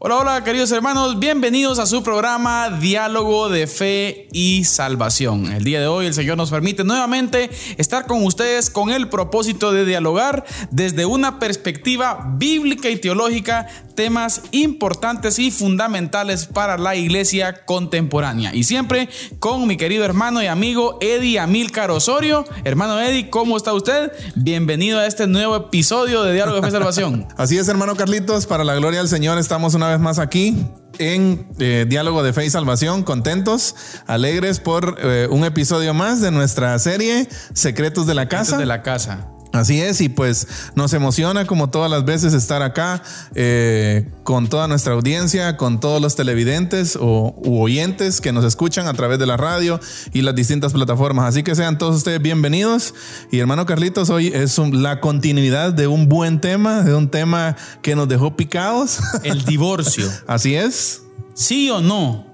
Hola, hola queridos hermanos, bienvenidos a su programa Diálogo de Fe y Salvación. El día de hoy el Señor nos permite nuevamente estar con ustedes con el propósito de dialogar desde una perspectiva bíblica y teológica temas importantes y fundamentales para la iglesia contemporánea. Y siempre con mi querido hermano y amigo Eddie Amilcar Osorio. Hermano Eddie, ¿cómo está usted? Bienvenido a este nuevo episodio de Diálogo de Fe y Salvación. Así es, hermano Carlitos, para la gloria del Señor estamos una vez más aquí en eh, Diálogo de Fe y Salvación, contentos, alegres por eh, un episodio más de nuestra serie Secretos de la Casa. Secretos de la Casa. Así es, y pues nos emociona como todas las veces estar acá eh, con toda nuestra audiencia, con todos los televidentes o u oyentes que nos escuchan a través de la radio y las distintas plataformas. Así que sean todos ustedes bienvenidos. Y hermano Carlitos, hoy es la continuidad de un buen tema, de un tema que nos dejó picados. El divorcio. Así es. ¿Sí o no?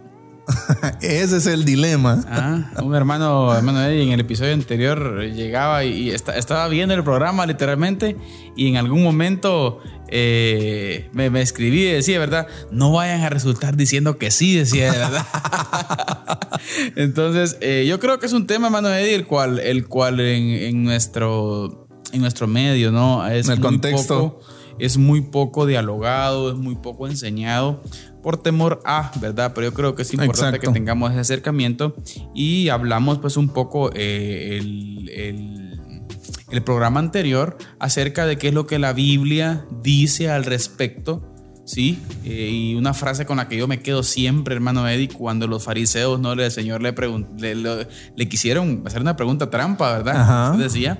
Ese es el dilema. Ah, un hermano, hermano Eddie, en el episodio anterior llegaba y, estaba viendo el programa literalmente y en algún momento eh, me, me, escribí y decía, ¿verdad? No vayan a resultar diciendo que sí, decía, ¿verdad? Entonces, eh, yo creo que es un tema, hermano Eddie, el cual, el cual en, nuestro, en nuestro medio, ¿no? Es en el contexto. es muy poco dialogado, es muy poco enseñado por temor a, ¿verdad? Pero yo creo que es importante que tengamos ese acercamiento y hablamos pues un poco eh, el, el, programa anterior acerca de qué es lo que la Biblia dice al respecto. Sí, eh, y una frase con la que yo me quedo siempre, hermano Eddie, cuando los fariseos, ¿no? El Señor le, le, le, quisieron hacer una pregunta trampa, ¿verdad? Decía,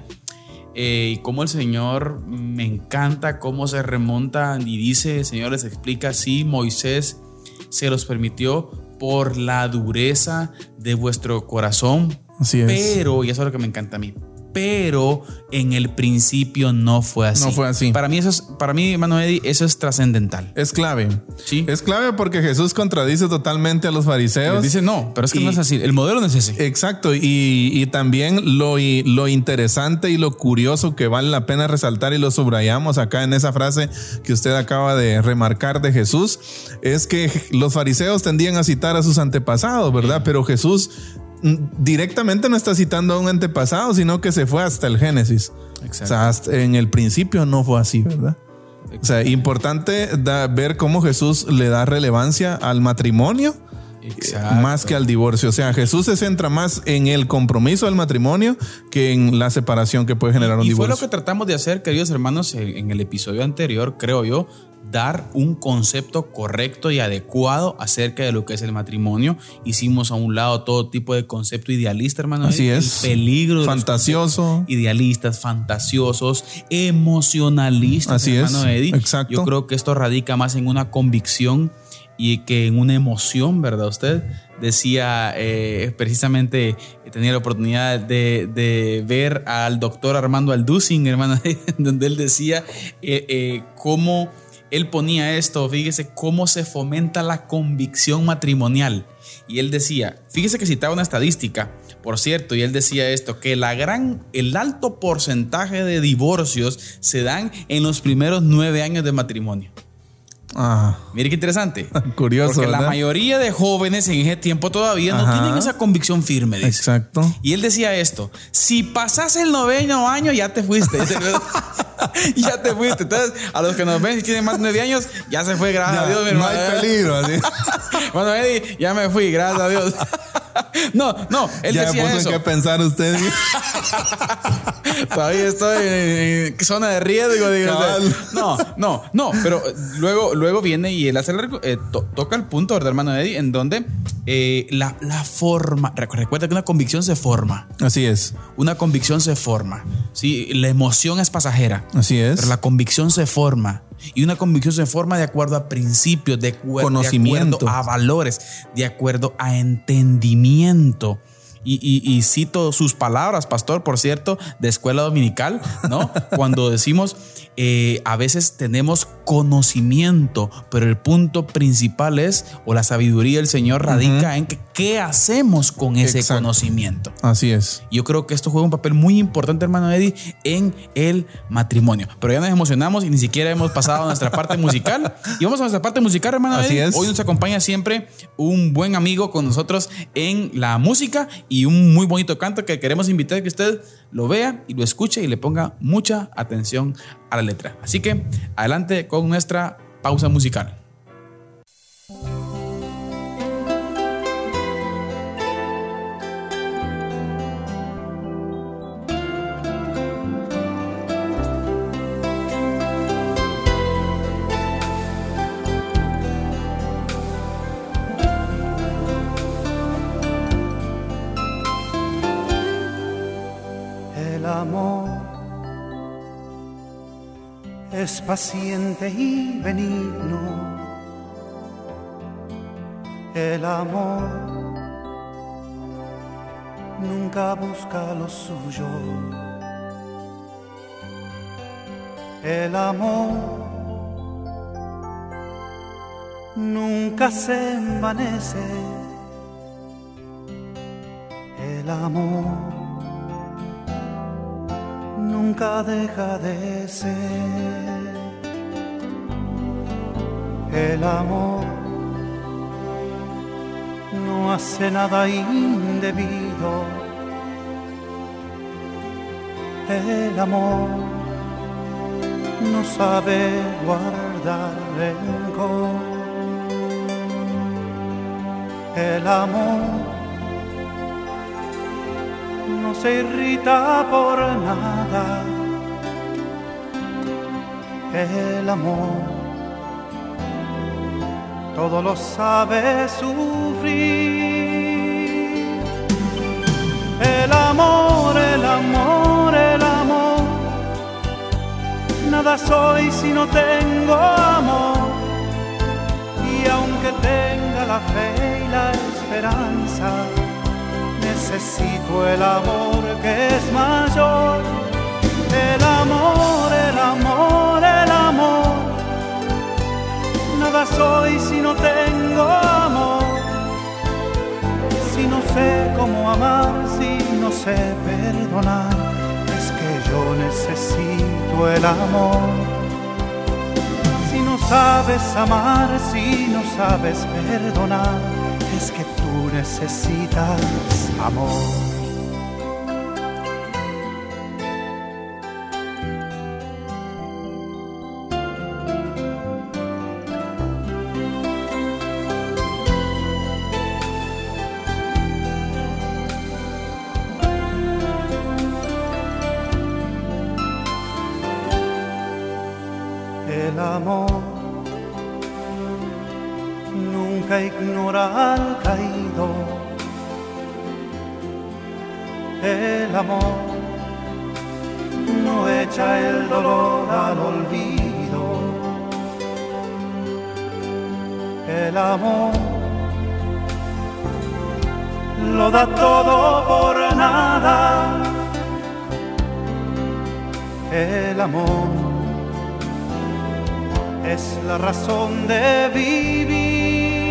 eh, y cómo el Señor me encanta cómo se remonta y dice, el Señor les explica, sí, Moisés se los permitió por la dureza de vuestro corazón. Así es. Pero, y eso es lo que me encanta a mí, pero en el principio no fue así. No fue así. Para mí, eso es, para mí, Eddie, eso es trascendental. Es clave. Sí. Es clave porque Jesús contradice totalmente a los fariseos. dice, no, pero es que no es así. El modelo no es ese. Exacto. Y, y también lo, lo interesante y lo curioso que vale la pena resaltar y lo subrayamos acá en esa frase que usted acaba de remarcar de Jesús, es que los fariseos tendían a citar a sus antepasados, ¿verdad? Pero Jesús directamente no está citando a un antepasado, sino que se fue hasta el Génesis. Exacto. O sea, en el principio no fue así, ¿verdad? O sea, importante ver cómo Jesús le da relevancia al matrimonio más que al divorcio. O sea, Jesús se centra más en el compromiso del matrimonio que en la separación que puede generar un divorcio. Y fue lo que tratamos de hacer, queridos hermanos, en el episodio anterior, creo yo, dar un concepto correcto y adecuado acerca de lo que es el matrimonio. Hicimos a un lado todo tipo de concepto idealista, hermano. Así es. peligro. Fantasioso. Idealistas, fantasiosos, emocionalistas, Así hermano es. Exacto. Yo creo que esto radica más en una convicción y que en una emoción, ¿verdad? Usted decía, eh, precisamente tenía la oportunidad de, ver al doctor Armando Alducin, hermano, donde él decía eh, eh, cómo él ponía esto, fíjese cómo se fomenta la convicción matrimonial. Y él decía, fíjese que citaba una estadística, por cierto, y él decía esto, que la gran, el alto porcentaje de divorcios se dan en los primeros nueve años de matrimonio. Ah. Mire qué interesante. Curioso. Porque la mayoría de jóvenes en ese tiempo todavía no tienen esa convicción firme. Exacto. Y él decía esto: si pasas el noveno año, ya te fuiste. ya te fuiste. Entonces, a los que nos ven y tienen más de 9 años, ya se fue, gracias a Dios. no hay peligro. bueno, Eddie, ya me fui, gracias a Dios. No, no, él ya decía puso eso. en qué pensar usted. Todavía estoy en, zona de riesgo, digo. No, no, no, pero luego, luego viene y él hace eh, toca el punto, ¿verdad, hermano Eddie? En donde eh, la, la, forma, recuerda que una convicción se forma. Así es. Una convicción se forma. ¿sí? La emoción es pasajera. Así es. Pero la convicción se forma. Y una convicción se forma de acuerdo a principios, de, Conocimiento. de acuerdo a valores, de acuerdo a entendimiento. Y, cito sus palabras, pastor, por cierto, de escuela dominical, ¿no? Cuando decimos, eh, a veces tenemos conocimiento, pero el punto principal es, o la sabiduría del Señor radica en que, qué hacemos con ese conocimiento. Así es. Yo creo que esto juega un papel muy importante, hermano Eddie, en el matrimonio. Pero ya nos emocionamos y ni siquiera hemos pasado a nuestra parte musical. Y vamos a nuestra parte musical, hermano Así Es. Hoy nos acompaña siempre un buen amigo con nosotros en la música y un muy bonito canto que queremos invitar a que usted lo vea y lo escuche y le ponga mucha atención a la letra. Así que adelante con nuestra pausa musical. Paciente y benigno. El amor nunca busca lo suyo. El amor nunca se envanece. El amor nunca deja de ser el amor no hace nada indebido. El amor no sabe guardar rencor. El amor no se irrita por nada. El amor todo lo sabe sufrir. El amor, el amor, el amor. Nada soy si no tengo amor. Y aunque tenga la fe y la esperanza, necesito el amor que es mayor. El amor, el amor, el amor nada soy si no tengo amor, si no sé cómo amar, si no sé perdonar, es que yo necesito el amor. Si no sabes amar, si no sabes perdonar, es que tú necesitas amor. El amor es la razón de vivir.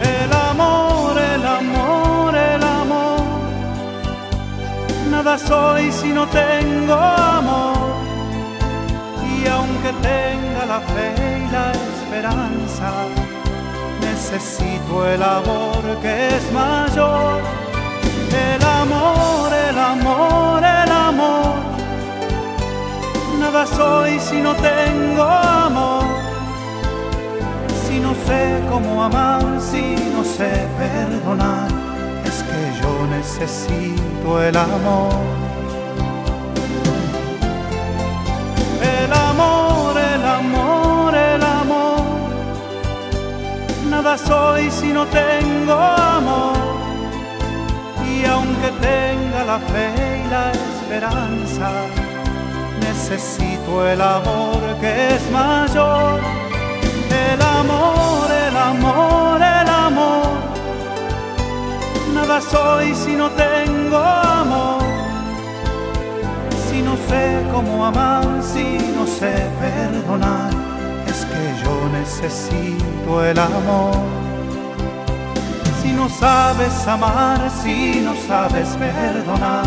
El amor, el amor, el amor. Nada soy si no tengo amor. Y aunque tenga la fe y la esperanza, necesito el amor que es mayor. El amor, el amor, el amor. Nada soy si no tengo amor. Si no sé cómo amar, si no sé perdonar, es que yo necesito el amor. El amor, el amor, el amor nada soy si no tengo amor. Y aunque tenga la fe y la esperanza, necesito el amor que es mayor. El amor, el amor, el amor. nada soy si no tengo amor. Si no sé cómo amar, si no sé perdonar, es que yo necesito el amor. Si no sabes amar, si no sabes perdonar,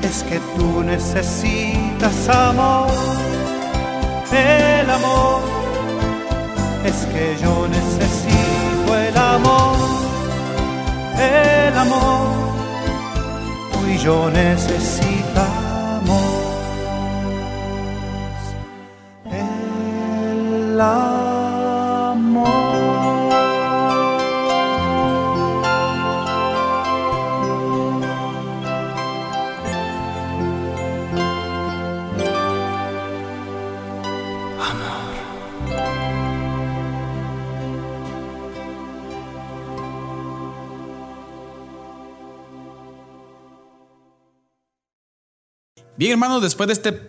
es que tú necesitas amor. El amor es que yo necesito el amor el amor, tú y yo necesitamos Bien, hermanos, después de este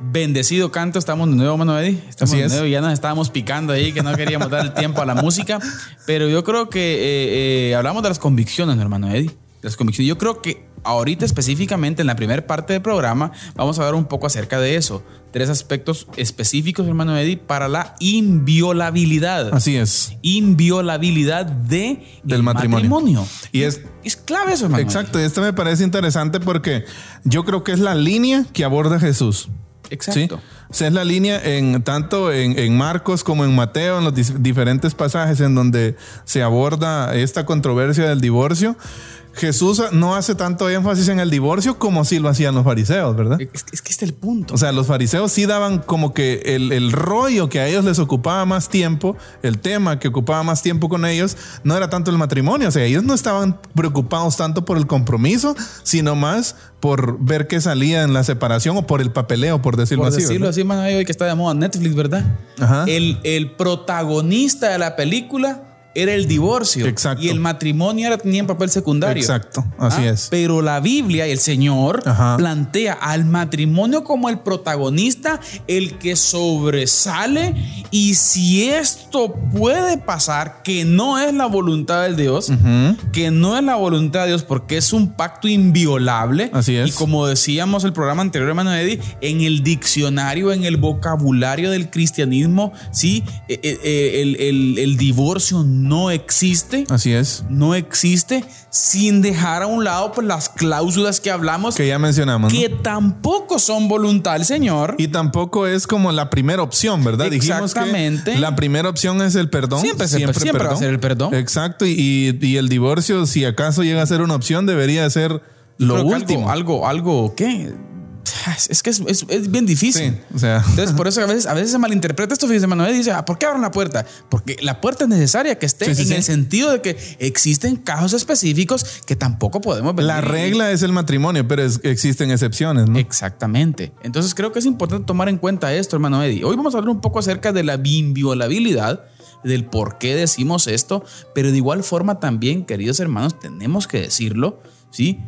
bendecido canto, estamos de nuevo, hermano Eddie. Estamos de nuevo, ya nos estábamos picando ahí, que no queríamos dar el tiempo a la música. Pero yo creo que eh, eh, hablamos de las convicciones, hermano Eddie. Las convicciones. Yo creo que ahorita específicamente en la primera parte del programa vamos a hablar un poco acerca de eso. Tres aspectos específicos, hermano Eddie, para la inviolabilidad. Así es. Inviolabilidad de del matrimonio. Y es, es clave eso, hermano. Exacto. Esto me parece interesante porque yo creo que es la línea que aborda Jesús. Exacto. O sea, es la línea en tanto en, en, Marcos como en Mateo, en los diferentes pasajes en donde se aborda esta controversia del divorcio. Jesús no hace tanto énfasis en el divorcio como si lo hacían los fariseos, ¿verdad? Es, es que este es el punto. O sea, los fariseos sí daban como que el, el, rollo que a ellos les ocupaba más tiempo, el tema que ocupaba más tiempo con ellos, no era tanto el matrimonio. O sea, ellos no estaban preocupados tanto por el compromiso, sino más por ver qué salía en la separación o por el papeleo, por decirlo por así. decirlo así, man, hoy que está de moda Netflix, ¿verdad? Ajá. El, el protagonista de la película era el divorcio. Exacto. Y el matrimonio era, tenía en papel secundario. Exacto, así Ah, es. Pero la Biblia y el Señor Ajá. plantea al matrimonio como el protagonista, el que sobresale. Y si esto puede pasar, que no es la voluntad de Dios, que no es la voluntad de Dios porque es un pacto inviolable. Así es. Y como decíamos el programa anterior, hermano Eddie, en el diccionario, en el vocabulario del cristianismo, sí, Eh, eh, eh, el, el- el divorcio no existe Así es. no existe sin dejar a un lado pues, las cláusulas que hablamos Que ya mencionamos. ¿no? que tampoco son voluntad del Señor. Y tampoco es como la primera opción, ¿verdad? Exactamente. Dijimos que la primera opción es el perdón. Siempre se- siempre va a ser el perdón. Exacto. Y, y el divorcio, si acaso llega a ser una opción, debería ser lo Creo último. Algo, algo, algo, ¿qué? Es que es, es- es bien difícil. Sí, o sea. Entonces, por eso a veces, a veces se malinterpreta esto, fíjese, Manuel, y dice, ah, ¿por qué abren la puerta? Porque la puerta es necesaria que esté Sí, sí, en el sentido de que existen casos específicos que tampoco podemos venir La regla es el matrimonio, pero es- existen excepciones, ¿no? Exactamente. Entonces creo que es importante tomar en cuenta esto, hermano Eddie. Hoy vamos a hablar un poco acerca de la inviolabilidad, del por qué decimos esto, pero de igual forma también, queridos hermanos, tenemos que decirlo, ¿sí?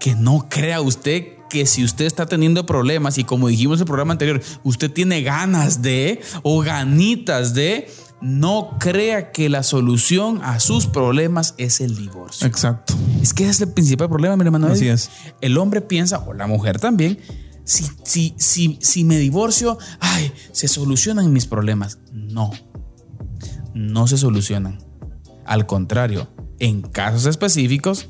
Que no crea usted que si usted está teniendo problemas y como dijimos en el programa anterior, usted tiene ganas de o ganitas de, no crea que la solución a sus problemas es el divorcio. Exacto. Es que ese es el principal problema, mi hermano. Así es. El hombre piensa, o la mujer también, si, si, si, si me divorcio, ay, se solucionan mis problemas. No, no se solucionan. Al contrario, en casos específicos,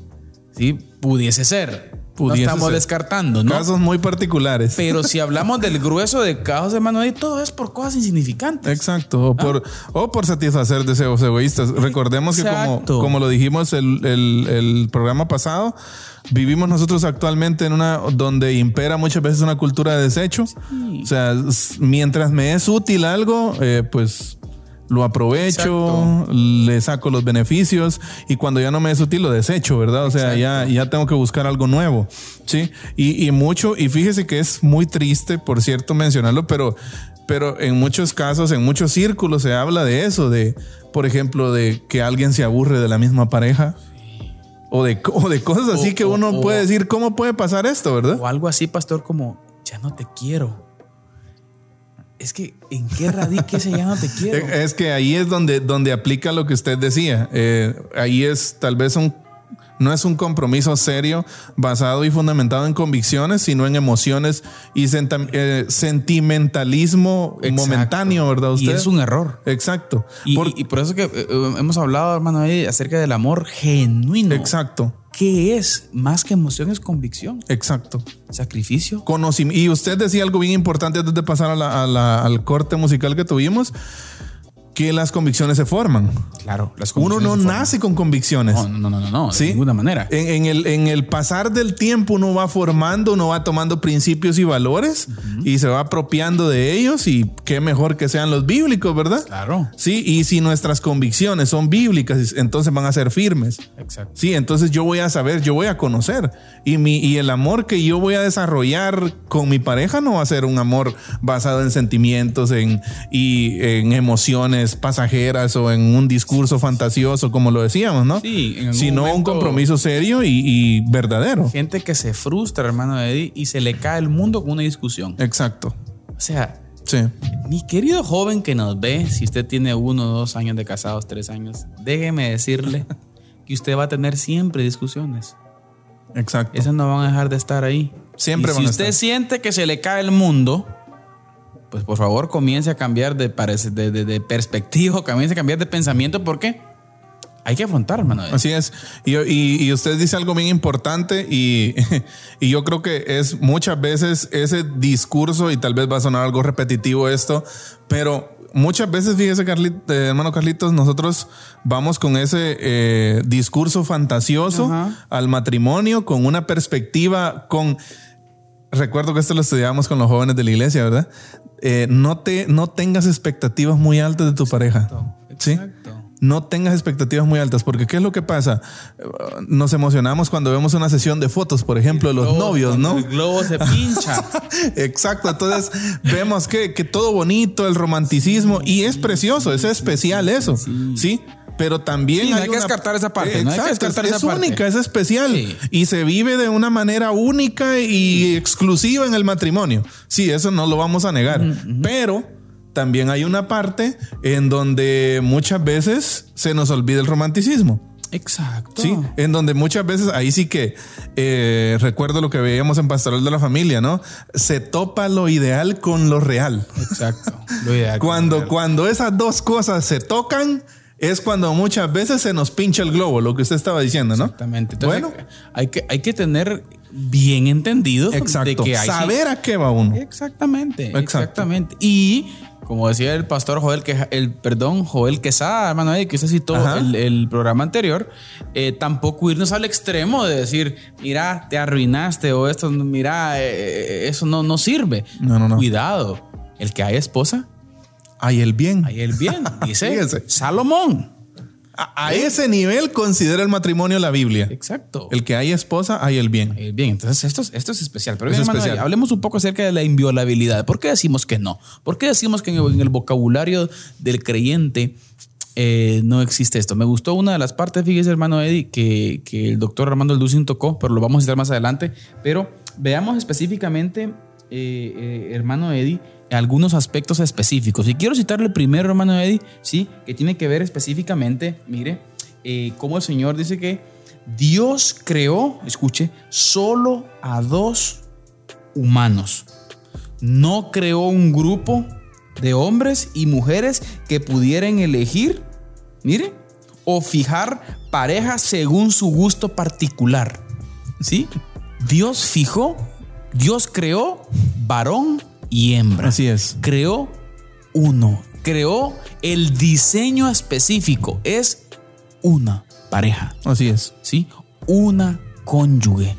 sí, pudiese ser. Pudiese no estamos ser. descartando, ¿no? Casos muy particulares. Pero si hablamos del grueso de casos, hermano, Eddie, todo es por cosas insignificantes. Exacto, o por, o por satisfacer deseos egoístas. Recordemos que como, como lo dijimos el, el- el programa pasado, vivimos nosotros actualmente en una donde impera muchas veces una cultura de desecho. O sea, mientras me es útil algo, eh, pues lo aprovecho, le saco los beneficios y cuando ya no me es útil lo desecho, ¿verdad? O sea, ya, ya tengo que buscar algo nuevo, ¿sí? Y, y mucho, y fíjese que es muy triste, por cierto, mencionarlo, pero, pero en muchos casos, en muchos círculos se habla de eso, de, por ejemplo, de que alguien se aburre de la misma pareja. O de, o de cosas así que o- uno puede decir, ¿cómo puede pasar esto, verdad? O algo así, pastor, como, ya no te quiero. Es que, ¿en qué radica ese ya no te quiero? Es que ahí es donde, donde aplica lo que usted decía. Eh, ahí es tal vez un, No es un compromiso serio basado y fundamentado en convicciones, sino en emociones y eh, sentimentalismo momentáneo, ¿verdad? Usted? Y es un error. Exacto. Y por, eso que eh, hemos hablado, hermano, acerca del amor genuino. Exacto. ¿Qué es? Más que emoción es convicción. Exacto. Sacrificio. Conocimiento. Y usted decía algo bien importante antes de pasar al corte musical que tuvimos que las convicciones se forman. Claro, las Uno no nace con convicciones. No, no, no, no, no de ninguna manera. En, el, en el pasar del tiempo uno va formando, uno va tomando principios y valores y se va apropiando de ellos y qué mejor que sean los bíblicos, ¿verdad? Claro. Sí, y si nuestras convicciones son bíblicas, entonces van a ser firmes. Exacto. Sí, entonces yo voy a saber, yo voy a conocer y, mi, y el amor que yo voy a desarrollar con mi pareja no va a ser un amor basado en sentimientos en, y en emociones pasajeras o en un discurso fantasioso, como lo decíamos, ¿no? Sí, sino un compromiso serio y, verdadero. Gente que se frustra, hermano Eddie, y se le cae el mundo con una discusión. Exacto. O sea, Sí. Mi querido joven que nos ve, si usted tiene uno, dos años de casados, tres años, déjeme decirle que usted va a tener siempre discusiones. Exacto. Esas no van a dejar de estar ahí. Siempre van a estar. Si usted siente que se le cae el mundo, pues por favor comience a cambiar de, de, de, perspectiva, comience a cambiar de pensamiento, porque hay que afrontar, hermano. Así es. Y, y, usted dice algo bien importante y, y, yo creo que es muchas veces ese discurso, y tal vez va a sonar algo repetitivo esto, pero muchas veces, fíjese, Carlito, eh, hermano Carlitos, nosotros vamos con ese eh, discurso fantasioso al matrimonio, con una perspectiva, con... Recuerdo que esto lo estudiamos con los jóvenes de la iglesia, ¿verdad? Eh, no, te, no tengas expectativas muy altas de tu pareja. ¿sí? No tengas expectativas muy altas, porque ¿qué es lo que pasa? Nos emocionamos cuando vemos una sesión de fotos, por ejemplo, de los novios, ¿no? El globo se pincha. Exacto, entonces vemos que, que, todo bonito, el romanticismo, y es precioso, es especial eso, ¿sí? Pero también hay, que descartar esa parte. no hay que descartar es, única, es especial y se vive de una manera única y exclusiva en el matrimonio. Sí, eso no lo vamos a negar, pero también hay una parte en donde muchas veces se nos olvida el romanticismo. Exacto. Sí, en donde muchas veces ahí sí que eh, recuerdo lo que veíamos en Pastoral de la Familia, ¿no? Se topa lo ideal con lo real. Exacto. Lo ideal. cuando, cuando esas dos cosas se tocan, es cuando muchas veces se nos pincha el globo, lo que usted estaba diciendo, ¿no? Exactamente. bueno, hay que, hay que tener bien entendido Exacto. que saber a qué va uno. Exactamente. Exactamente. Y como decía el pastor Joel, que el perdón, Joel Quesada, hermano, que usted citó el, el, programa anterior, eh, tampoco irnos al extremo de decir, mira, te arruinaste o esto, mira, eh, eso no, no sirve. No, no, no. Cuidado, el que hay esposa hay el bien. Hay el bien, dice Salomón. A, ese nivel considera el matrimonio la Biblia. Exacto. El que hay esposa, hay el bien. El bien. Entonces, esto, esto es especial. Pero bien, hablemos un poco acerca de la inviolabilidad. ¿Por qué decimos que no? ¿Por qué decimos que en el, vocabulario del creyente eh, no existe esto? Me gustó una de las partes, fíjese, hermano Eddie, que, que el doctor Armando Alducin tocó, pero lo vamos a citar más adelante. Pero veamos específicamente, eh, eh, hermano Eddie, algunos aspectos específicos. Y quiero citarle primero, hermano Eddie, ¿sí? que tiene que ver específicamente, mire, eh, cómo el Señor dice que Dios creó, escuche, solo a dos humanos. No creó un grupo de hombres y mujeres que pudieran elegir, mire, o fijar parejas según su gusto particular. ¿Sí? Dios fijó, Dios creó varón y hembra. Así es. Creó uno. Creó el diseño específico. Es una pareja. Así es. ¿Sí? Una cónyuge.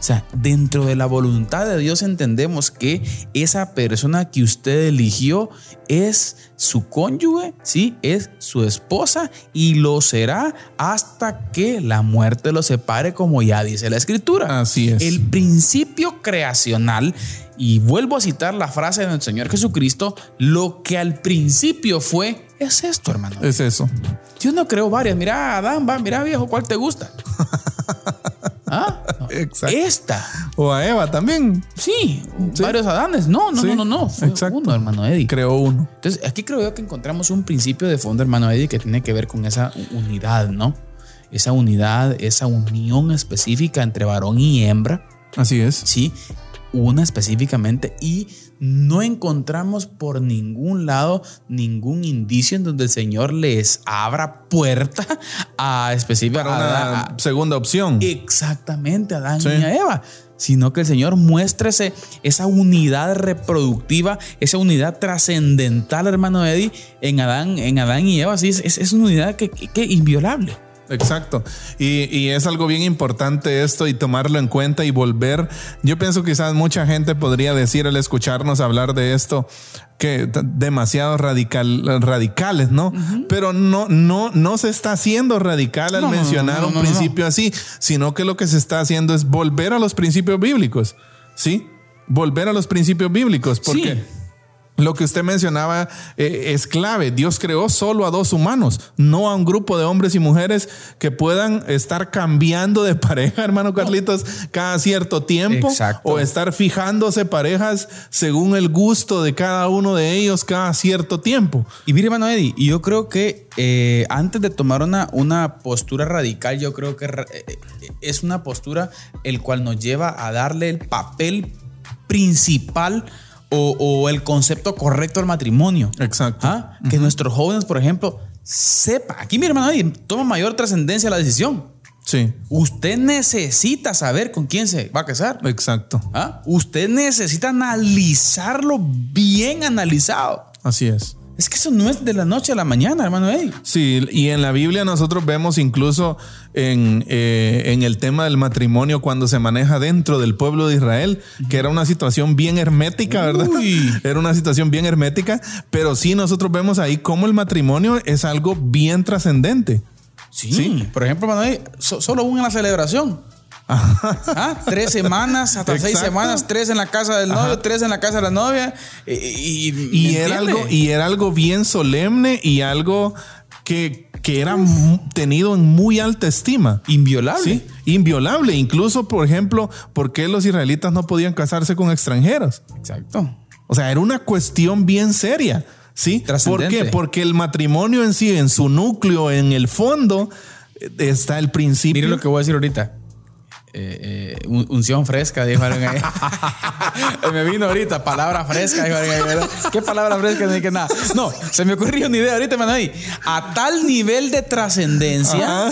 O sea, dentro de la voluntad de Dios entendemos que esa persona que usted eligió es su cónyuge, ¿sí? Es su esposa y lo será hasta que la muerte lo separe, como ya dice la escritura. Así es. El principio creacional, y vuelvo a citar la frase del Señor Jesucristo, lo que al principio fue, es esto, hermano. Es eso. Dios no creó varias. Mira, Adán, va, mira, viejo, ¿cuál te gusta? ¿Ah? Exacto. Esta. O a Eva también. Sí, varios Adanes. No, no, no, no, no. Fue Exacto. uno, hermano Eddie. Creó uno. Entonces, aquí creo yo que encontramos un principio de fondo, hermano Eddie, que tiene que ver con esa unidad, ¿no? esa unidad, esa unión específica entre varón y hembra. Así es. Sí, una específicamente y no encontramos por ningún lado ningún indicio en donde el Señor les abra puerta a específicamente una segunda opción. Exactamente, a Adán y a Eva sino que el Señor muestre esa unidad reproductiva, esa unidad trascendental, hermano Eddie, en Adán, en Adán y Eva. Sí, es, una unidad que, que inviolable. Exacto. Y, es algo bien importante esto y tomarlo en cuenta y volver. Yo pienso quizás mucha gente podría decir al escucharnos hablar de esto que demasiado radical, radicales, ¿no? Pero no, no, no se está haciendo radical al mencionar un principio así, sino que lo que se está haciendo es volver a los principios bíblicos. ¿Sí? Volver a los principios bíblicos. ¿Por qué? Lo que usted mencionaba eh, es clave. Dios creó solo a dos humanos, no a un grupo de hombres y mujeres que puedan estar cambiando de pareja, hermano Carlitos, cada cierto tiempo. O estar fijándose parejas según el gusto de cada uno de ellos cada cierto tiempo. Y mire, hermano Eddie, yo creo que eh, antes de tomar una, una postura radical, yo creo que eh, es una postura el cual nos lleva a darle el papel principal o, el concepto correcto del matrimonio. Exacto. ¿Ah? Que nuestros jóvenes, por ejemplo, sepa. Aquí mi hermano toma mayor trascendencia la decisión. Sí. Usted necesita saber con quién se va a casar. Exacto. ¿Ah? Usted necesita analizarlo bien analizado. Así es. Es que eso no es de la noche a la mañana, hermano Sí, y en la Biblia nosotros vemos incluso en, eh, en, el tema del matrimonio cuando se maneja dentro del pueblo de Israel, que era una situación bien hermética, ¿verdad? Era una situación bien hermética, pero sí nosotros vemos ahí cómo el matrimonio es algo bien trascendente. Sí, por ejemplo, hermano solo una la celebración. ¿Ah? Tres semanas, hasta seis semanas, tres en la casa del novio, tres en la casa de la novia. Y, era algo, y era algo bien solemne y algo que, que era tenido en muy alta estima. Inviolable. Sí, inviolable. Incluso, por ejemplo, ¿por qué los israelitas no podían casarse con extranjeros? Exacto. O sea, era una cuestión bien seria. ¿Sí? ¿Por qué? Porque el matrimonio en sí, en su núcleo, en el fondo, eh, está el principio. Mire lo que voy a decir ahorita eh, eh, unción fresca, dijo me vino ahorita, palabra fresca, ¿Qué palabra fresca? No nada. No, se me ocurrió una idea ahorita, ahí. A tal nivel de trascendencia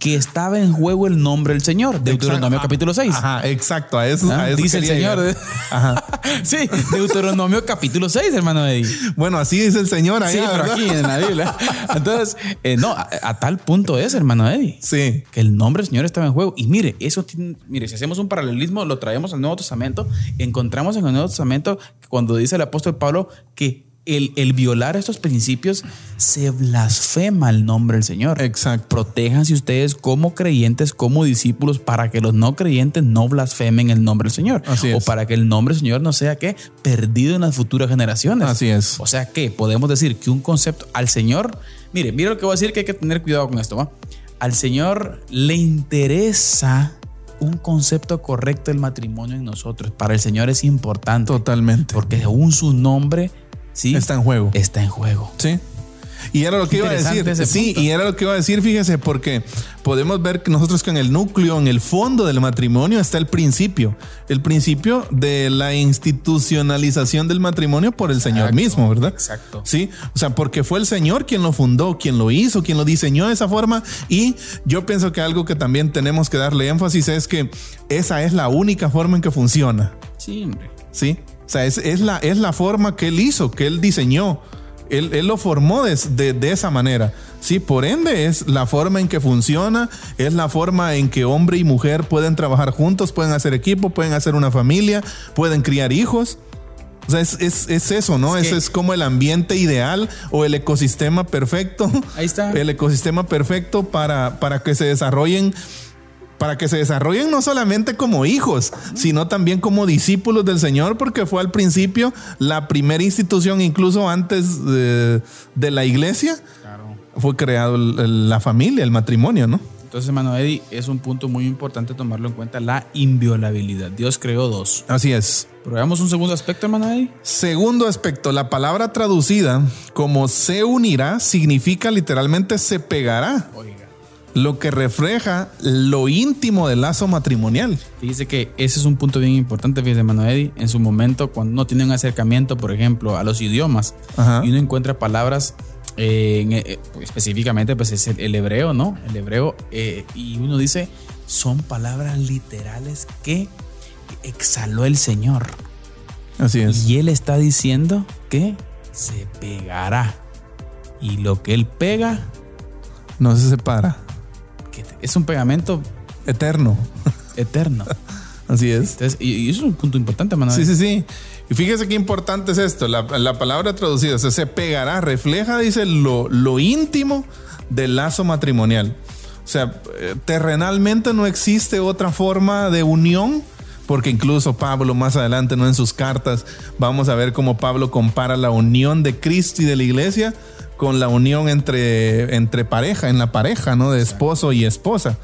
que estaba en juego el nombre del Señor. Deuteronomio capítulo 6. Ajá, exacto. A eso, ah, dice el Señor. Ajá. sí, Deuteronomio capítulo 6, hermano Eddie. Bueno, así dice el Señor ahí. Sí, pero aquí en la Biblia. Entonces, eh, no, a, tal punto es, hermano Eddie. Sí. Que el nombre del Señor estaba en juego. Y mire, eso tiene, mire, si hacemos un paralelismo, lo traemos al Nuevo Testamento, encontramos en el Nuevo Testamento cuando dice el apóstol Pablo que el, violar estos principios se blasfema el nombre del Señor. Exacto. Protéjanse ustedes como creyentes, como discípulos, para que los no creyentes no blasfemen el nombre del Señor. Así o para que el nombre del Señor no sea que perdido en las futuras generaciones. Así es. O sea que podemos decir que un concepto al Señor, mire, mire lo que voy a decir que hay que tener cuidado con esto. ¿va? Al Señor le interesa un concepto correcto del matrimonio en nosotros. Para el Señor es importante. Totalmente. Porque según su nombre Está en juego. Está en juego. Sí. Y era lo que iba a decir. Sí, y era lo que iba a decir, fíjese, porque podemos ver que nosotros que en el núcleo, en el fondo del matrimonio está el principio, el principio de la institucionalización del matrimonio por el Señor mismo, ¿verdad? Exacto. Sí, o sea, porque fue el Señor quien lo fundó, quien lo hizo, quien lo diseñó de esa forma y yo pienso que algo que también tenemos que darle énfasis es que esa es la única forma en que funciona. Sí, hombre. Sí. O sea, es, la, es la forma que él hizo, que él diseñó. Él, lo formó de, de, esa manera. Sí, por ende es la forma en que funciona, es la forma en que hombre y mujer pueden trabajar juntos, pueden hacer equipo, pueden hacer una familia, pueden criar hijos. O sea, es, eso, ¿no? Ese es como el ambiente ideal o el ecosistema perfecto. Ahí está. El ecosistema perfecto para, para que se desarrollen para que se desarrollen no solamente como hijos, sino también como discípulos del Señor, porque fue al principio la primera institución, incluso antes de, la iglesia, fue creado la familia, el matrimonio, ¿no? Entonces, hermano Eddie, es un punto muy importante tomarlo en cuenta, la inviolabilidad. Dios creó dos. Así es. Pero veamos un segundo aspecto, hermano Eddie. Segundo aspecto, la palabra traducida como se unirá significa literalmente se pegará. Oiga. Lo que refleja lo íntimo del lazo matrimonial. Dice que ese es un punto bien importante, fíjese, hermano Eddie. En su momento, cuando uno tiene un acercamiento, por ejemplo, a los idiomas, y uno encuentra palabras eh, eh, específicamente, pues es el, hebreo, ¿no? El hebreo, eh, y uno dice, son palabras literales que exhaló el Señor. Así es. Y él está diciendo que se pegará. Y lo que él pega. No se separa. Es un pegamento. Eterno. Eterno. Así es. y, eso es un punto importante, Manuel. Sí, sí, sí. Y fíjese qué importante es esto. La, palabra traducida, se pegará, refleja, dice, lo, lo íntimo del lazo matrimonial. O sea, eh, terrenalmente no existe otra forma de unión porque incluso Pablo más adelante, no en sus cartas, vamos a ver cómo Pablo compara la unión de Cristo y de la iglesia con la unión entre, entre pareja, en la pareja, ¿no? De esposo y esposa.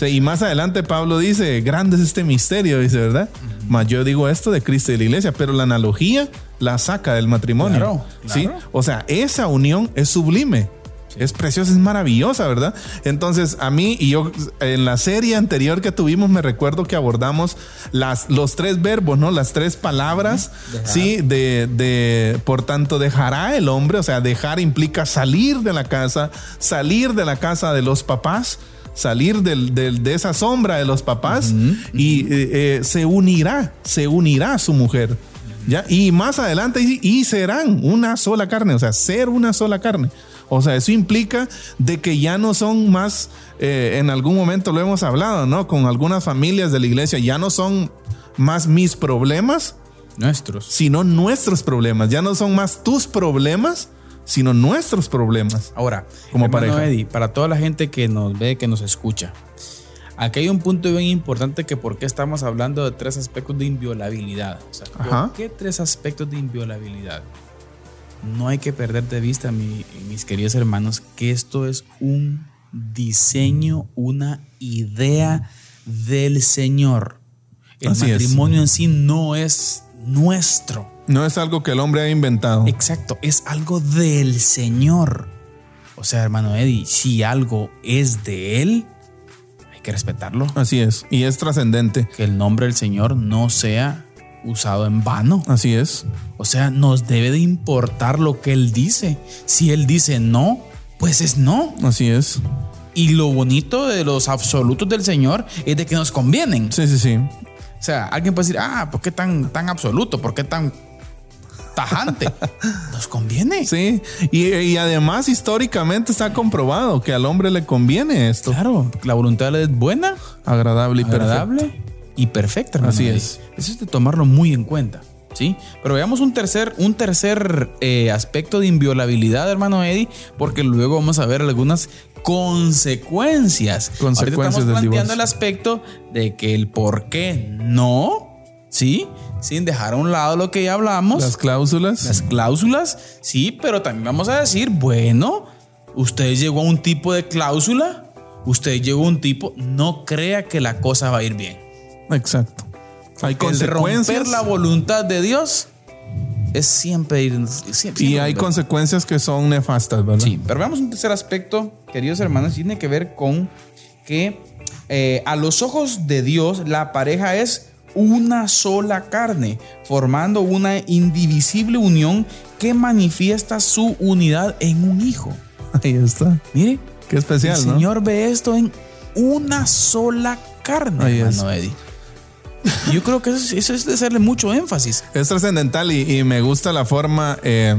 y más adelante Pablo dice, grande es este misterio, dice, ¿verdad? Más yo digo esto de Cristo y de la iglesia, pero la analogía la saca del matrimonio. ¿sí? O sea, esa unión es sublime. Es preciosa, es maravillosa, ¿verdad? Entonces, a mí y yo en la serie anterior que tuvimos me recuerdo que abordamos las, los tres verbos, ¿no? Las tres palabras, ¿sí? De, de, por tanto, dejará el hombre, o sea, dejar implica salir de la casa, salir de la casa de los papás salir del, de esa sombra de los papás y eh, eh, se unirá, se unirá a su mujer. ¿ya? Y más adelante, y serán una sola carne, o sea, ser una sola carne. O sea, eso implica de que ya no son más, eh, en algún momento lo hemos hablado, ¿no? Con algunas familias de la iglesia, ya no son más mis problemas. Nuestros. Sino nuestros problemas. Ya no son más tus problemas, sino nuestros problemas. Ahora, como pareja. Eddie, para toda la gente que nos ve, que nos escucha, aquí hay un punto bien importante que por qué estamos hablando de tres aspectos de inviolabilidad. O sea, ¿por qué tres aspectos de inviolabilidad? No hay que perder de vista, mis queridos hermanos, que esto es un diseño, una idea del Señor. El matrimonio en sí no es nuestro. No es algo que el hombre ha inventado. Exacto, es algo del Señor. O sea, hermano Eddie, si algo es de Él, hay que respetarlo. Así es, y es trascendente. Que el nombre del Señor no sea usado en vano. Así es. O sea, nos debe de importar lo que Él dice. Si Él dice no, pues es no. Así es. Y lo bonito de los absolutos del Señor es de que nos convienen. Sí, sí, sí. O sea, alguien puede decir, ah, ¿por qué tan, tan absoluto? ¿Por qué tan tajante? nos conviene. Sí, y, además históricamente está comprobado que al hombre le conviene esto. Claro, la voluntad es buena, agradable y agradable y perfecta. Así es. Eso es de tomarlo muy en cuenta. ¿Sí? Pero veamos un tercer, un tercer eh, aspecto de inviolabilidad, hermano Eddie, porque luego vamos a ver algunas consecuencias. Consecuencias estamos planteando el aspecto de que el por qué no, ¿sí? Sin dejar a un lado lo que ya hablamos. Las cláusulas. Las cláusulas, sí, pero también vamos a decir, bueno, usted llegó a un tipo de cláusula, usted llegó a un tipo, no crea que la cosa va a ir bien. Exacto. Hay consecuencias. romper la voluntad de Dios es siempre ir. y hay consecuencias que son nefastas, ¿verdad? Sí, pero veamos un tercer aspecto, queridos hermanos, tiene que ver con que eh, a los ojos de Dios la pareja es una sola carne, formando una indivisible unión que manifiesta su unidad en un hijo. Ahí está. Mire, qué especial. El Señor ve esto en una sola carne, Ahí hermano Eddie. Yo creo que eso, es de hacerle mucho énfasis. Es trascendental y, me gusta la forma eh,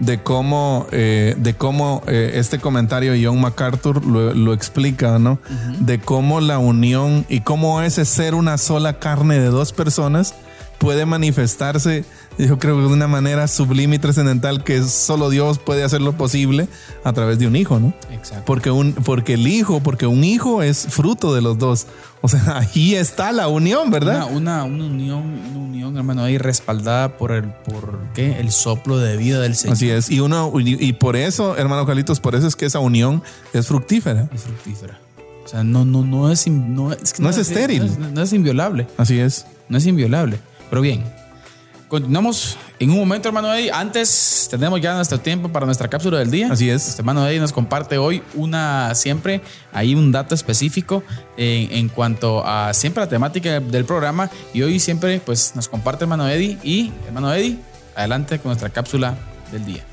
de cómo, eh, de cómo eh, este comentario John MacArthur lo, explica, ¿no? De cómo la unión y cómo ese ser una sola carne de dos personas puede manifestarse yo creo que de una manera sublime y trascendental que solo Dios puede hacerlo posible a través de un hijo, ¿no? Exacto. Porque, un, porque el hijo, porque un hijo es fruto de los dos. O sea, ahí está la unión, ¿verdad? Una, una, unión, una unión, hermano, ahí respaldada por el, por ¿qué? el soplo de vida del Señor. Así es. Y, uno, y por eso, hermano Carlitos, por eso es que esa unión es fructífera. Es fructífera. O sea, no, no, no es, no, es, no es estéril. no es inviolable. Así es. No es inviolable. Pero bien, Continuamos en un momento, hermano Eddie. Antes tenemos ya nuestro tiempo para nuestra cápsula del día. Así es. Este hermano Eddie nos comparte hoy una siempre, hay un dato específico en, en, cuanto a siempre la temática del programa. Y hoy siempre pues nos comparte hermano Eddie. Y hermano Eddie, adelante con nuestra cápsula del día.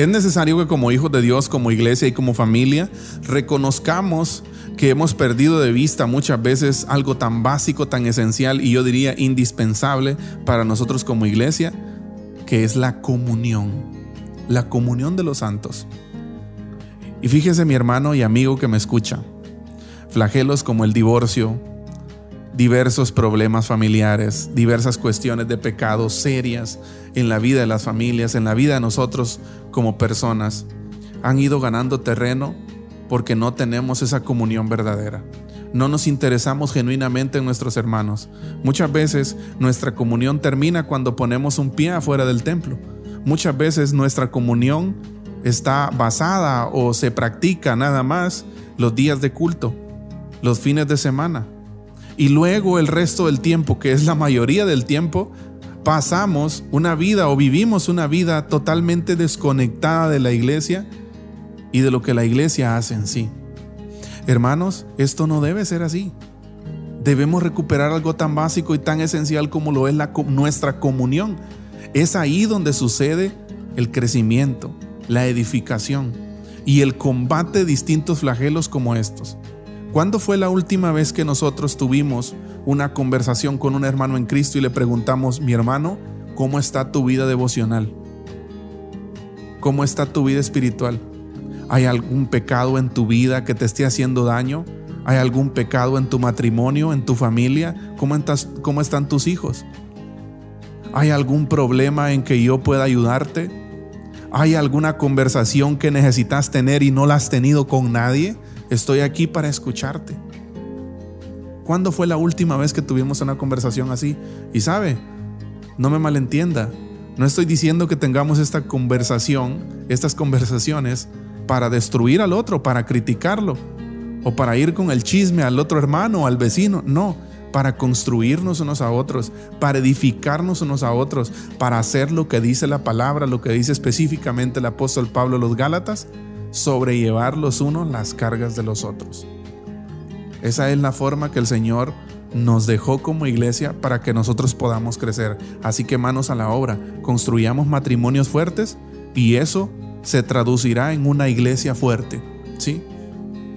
Es necesario que como hijos de Dios, como iglesia y como familia, reconozcamos que hemos perdido de vista muchas veces algo tan básico, tan esencial y yo diría indispensable para nosotros como iglesia, que es la comunión, la comunión de los santos. Y fíjese mi hermano y amigo que me escucha, flagelos como el divorcio, diversos problemas familiares, diversas cuestiones de pecado serias en la vida de las familias, en la vida de nosotros como personas, han ido ganando terreno porque no tenemos esa comunión verdadera. No nos interesamos genuinamente en nuestros hermanos. Muchas veces nuestra comunión termina cuando ponemos un pie afuera del templo. Muchas veces nuestra comunión está basada o se practica nada más los días de culto, los fines de semana, y luego el resto del tiempo, que es la mayoría del tiempo, pasamos una vida o vivimos una vida totalmente desconectada de la iglesia y de lo que la iglesia hace en sí. Hermanos, esto no debe ser así. Debemos recuperar algo tan básico y tan esencial como lo es la, nuestra comunión. Es ahí donde sucede el crecimiento, la edificación y el combate de distintos flagelos como estos. ¿Cuándo fue la última vez que nosotros tuvimos una conversación con un hermano en Cristo y le preguntamos, mi hermano, ¿cómo está tu vida devocional? ¿Cómo está tu vida espiritual? ¿Hay algún pecado en tu vida que te esté haciendo daño? ¿Hay algún pecado en tu matrimonio, en tu familia? ¿Cómo, cómo están tus hijos? ¿Hay algún problema en que yo pueda ayudarte? ¿Hay alguna conversación que necesitas tener y no la has tenido con nadie? Estoy aquí para escucharte. ¿Cuándo fue la última vez que tuvimos una conversación así? Y sabe, no me malentienda, no estoy diciendo que tengamos esta conversación, estas conversaciones para destruir al otro, para criticarlo, o para ir con el chisme al otro hermano al vecino. No, para construirnos unos a otros, para edificarnos unos a otros, para hacer lo que dice la palabra, lo que dice específicamente el apóstol Pablo a los Gálatas, sobrellevar los unos las cargas de los otros. Esa es la forma que el Señor nos dejó como iglesia para que nosotros podamos crecer. Así que manos a la obra, construyamos matrimonios fuertes y eso se traducirá en una iglesia fuerte. ¿Sí?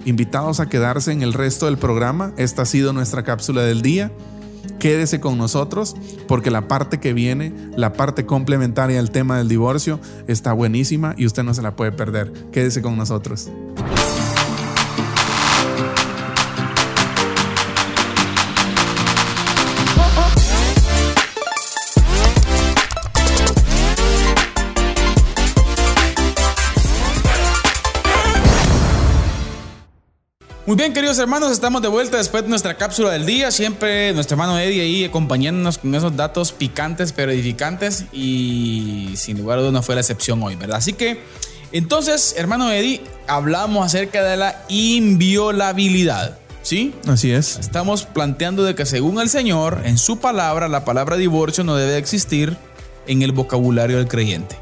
Invitados a quedarse en el resto del programa. Esta ha sido nuestra cápsula del día. Quédese con nosotros porque la parte que viene, la parte complementaria al tema del divorcio, está buenísima y usted no se la puede perder. Quédese con nosotros. Muy bien, queridos hermanos, estamos de vuelta después de nuestra cápsula del día. Siempre nuestro hermano Eddie ahí acompañándonos con esos datos picantes pero edificantes y sin lugar a dudas no fue la excepción hoy, ¿verdad? Así que, entonces, hermano Eddie, hablamos acerca de la inviolabilidad. ¿Sí? Así es. Estamos planteando de que según el Señor, en su palabra, la palabra divorcio no debe existir en el vocabulario del creyente.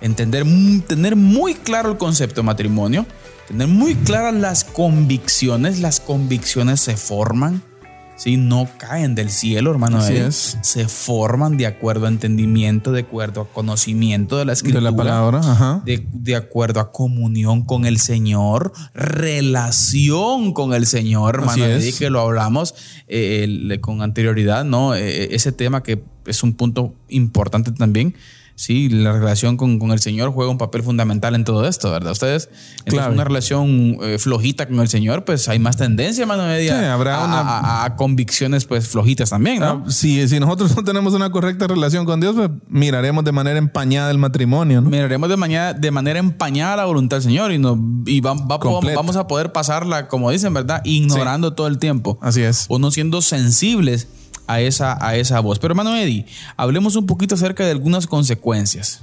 Entender, tener muy claro el concepto de matrimonio tener muy claras las convicciones. Las convicciones se forman, ¿sí? no caen del cielo, hermano. Así es. Se forman de acuerdo a entendimiento, de acuerdo a conocimiento de la escritura. De la palabra, ajá. De, acuerdo a comunión con el Señor, relación con el Señor, hermano. Así que lo hablamos eh, con anterioridad, ¿no? Eh, ese tema que es un punto importante también sí, la relación con, el Señor juega un papel fundamental en todo esto, ¿verdad? Ustedes, en una relación eh, flojita con el Señor, pues hay más tendencia, mano media, sí, habrá a, una... a, convicciones pues flojitas también, ¿no? Ah, si, nosotros no tenemos una correcta relación con Dios, pues miraremos de manera empañada el matrimonio, ¿no? Miraremos de manera, de manera empañada la voluntad del Señor y, no, y vamos a poder pasarla, como dicen, ¿verdad? Ignorando todo el tiempo. Así es. O no siendo sensibles a esa, a esa voz. Pero hermano Eddie, hablemos un poquito acerca de algunas consecuencias.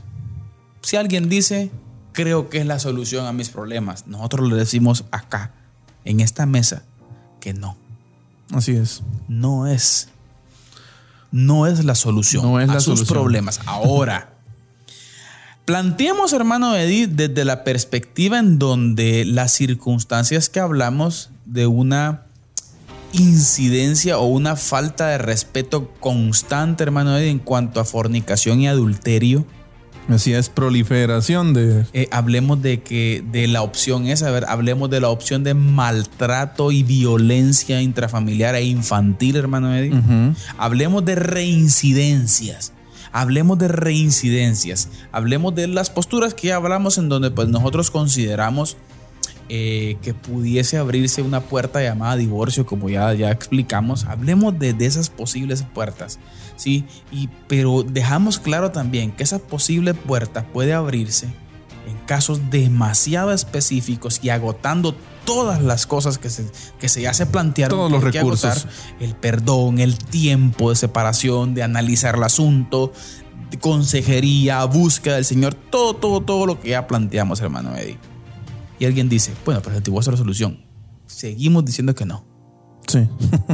Si alguien dice, creo que es la solución a mis problemas, nosotros le decimos acá, en esta mesa, que no. Así es. No es. No es la solución no es a la sus solución. problemas. Ahora, planteemos, hermano Edith, desde la perspectiva en donde las circunstancias que hablamos de una incidencia o una falta de respeto constante, hermano Edith, en cuanto a fornicación y adulterio. Así es, proliferación de... Eh, hablemos de que de la opción esa, a ver, hablemos de la opción de maltrato y violencia intrafamiliar e infantil, hermano Eddie. Hablemos de reincidencias. Hablemos de reincidencias. Hablemos de las posturas que ya hablamos en donde pues nosotros consideramos eh, que pudiese abrirse una puerta llamada divorcio, como ya, ya explicamos. Hablemos de, de esas posibles puertas. ¿sí? Y, pero dejamos claro también que esa posible puerta puede abrirse en casos demasiado específicos y agotando todas las cosas que se, que se ya se plantearon. Todos los recursos. agotar. el perdón, el tiempo de separación, de analizar el asunto, de consejería, búsqueda del Señor, todo, todo, todo lo que ya planteamos, hermano Eddie. Y alguien dice, bueno, pero el divorcio es la solución. Seguimos diciendo que no. Sí.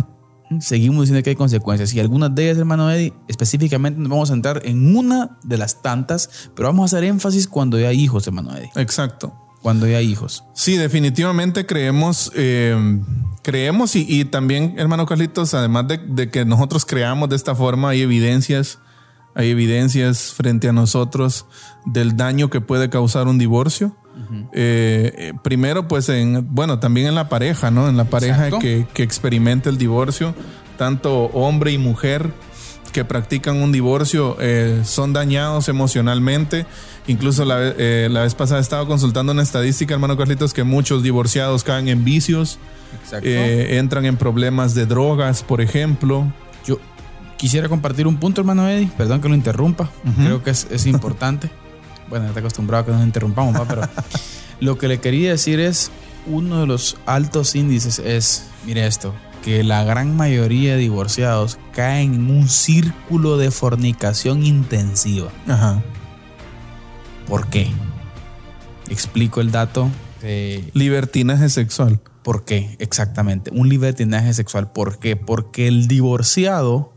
Seguimos diciendo que hay consecuencias. Y algunas de ellas, hermano Eddie, específicamente nos vamos a entrar en una de las tantas, pero vamos a hacer énfasis cuando hay hijos, hermano Eddie. Exacto. Cuando hay hijos. Sí, definitivamente creemos, eh, creemos y, y también, hermano Carlitos, además de, de que nosotros creamos de esta forma, hay evidencias, hay evidencias frente a nosotros del daño que puede causar un divorcio. Eh, eh, primero, pues, en, bueno, también en la pareja, ¿no? En la pareja que, que experimenta el divorcio, tanto hombre y mujer que practican un divorcio eh, son dañados emocionalmente. Incluso la, eh, la vez pasada estaba consultando una estadística, hermano Carlitos, que muchos divorciados caen en vicios, eh, entran en problemas de drogas, por ejemplo. Yo quisiera compartir un punto, hermano Eddie. Perdón que lo interrumpa. Creo que es, es importante. bueno, está acostumbrado a que nos interrumpamos, ¿va? pero lo que le quería decir es, uno de los altos índices es, mire esto, que la gran mayoría de divorciados caen en un círculo de fornicación intensiva. Ajá. ¿Por qué? Explico el dato. de Libertinaje sexual. ¿Por qué? Exactamente. Un libertinaje sexual. ¿Por qué? Porque el divorciado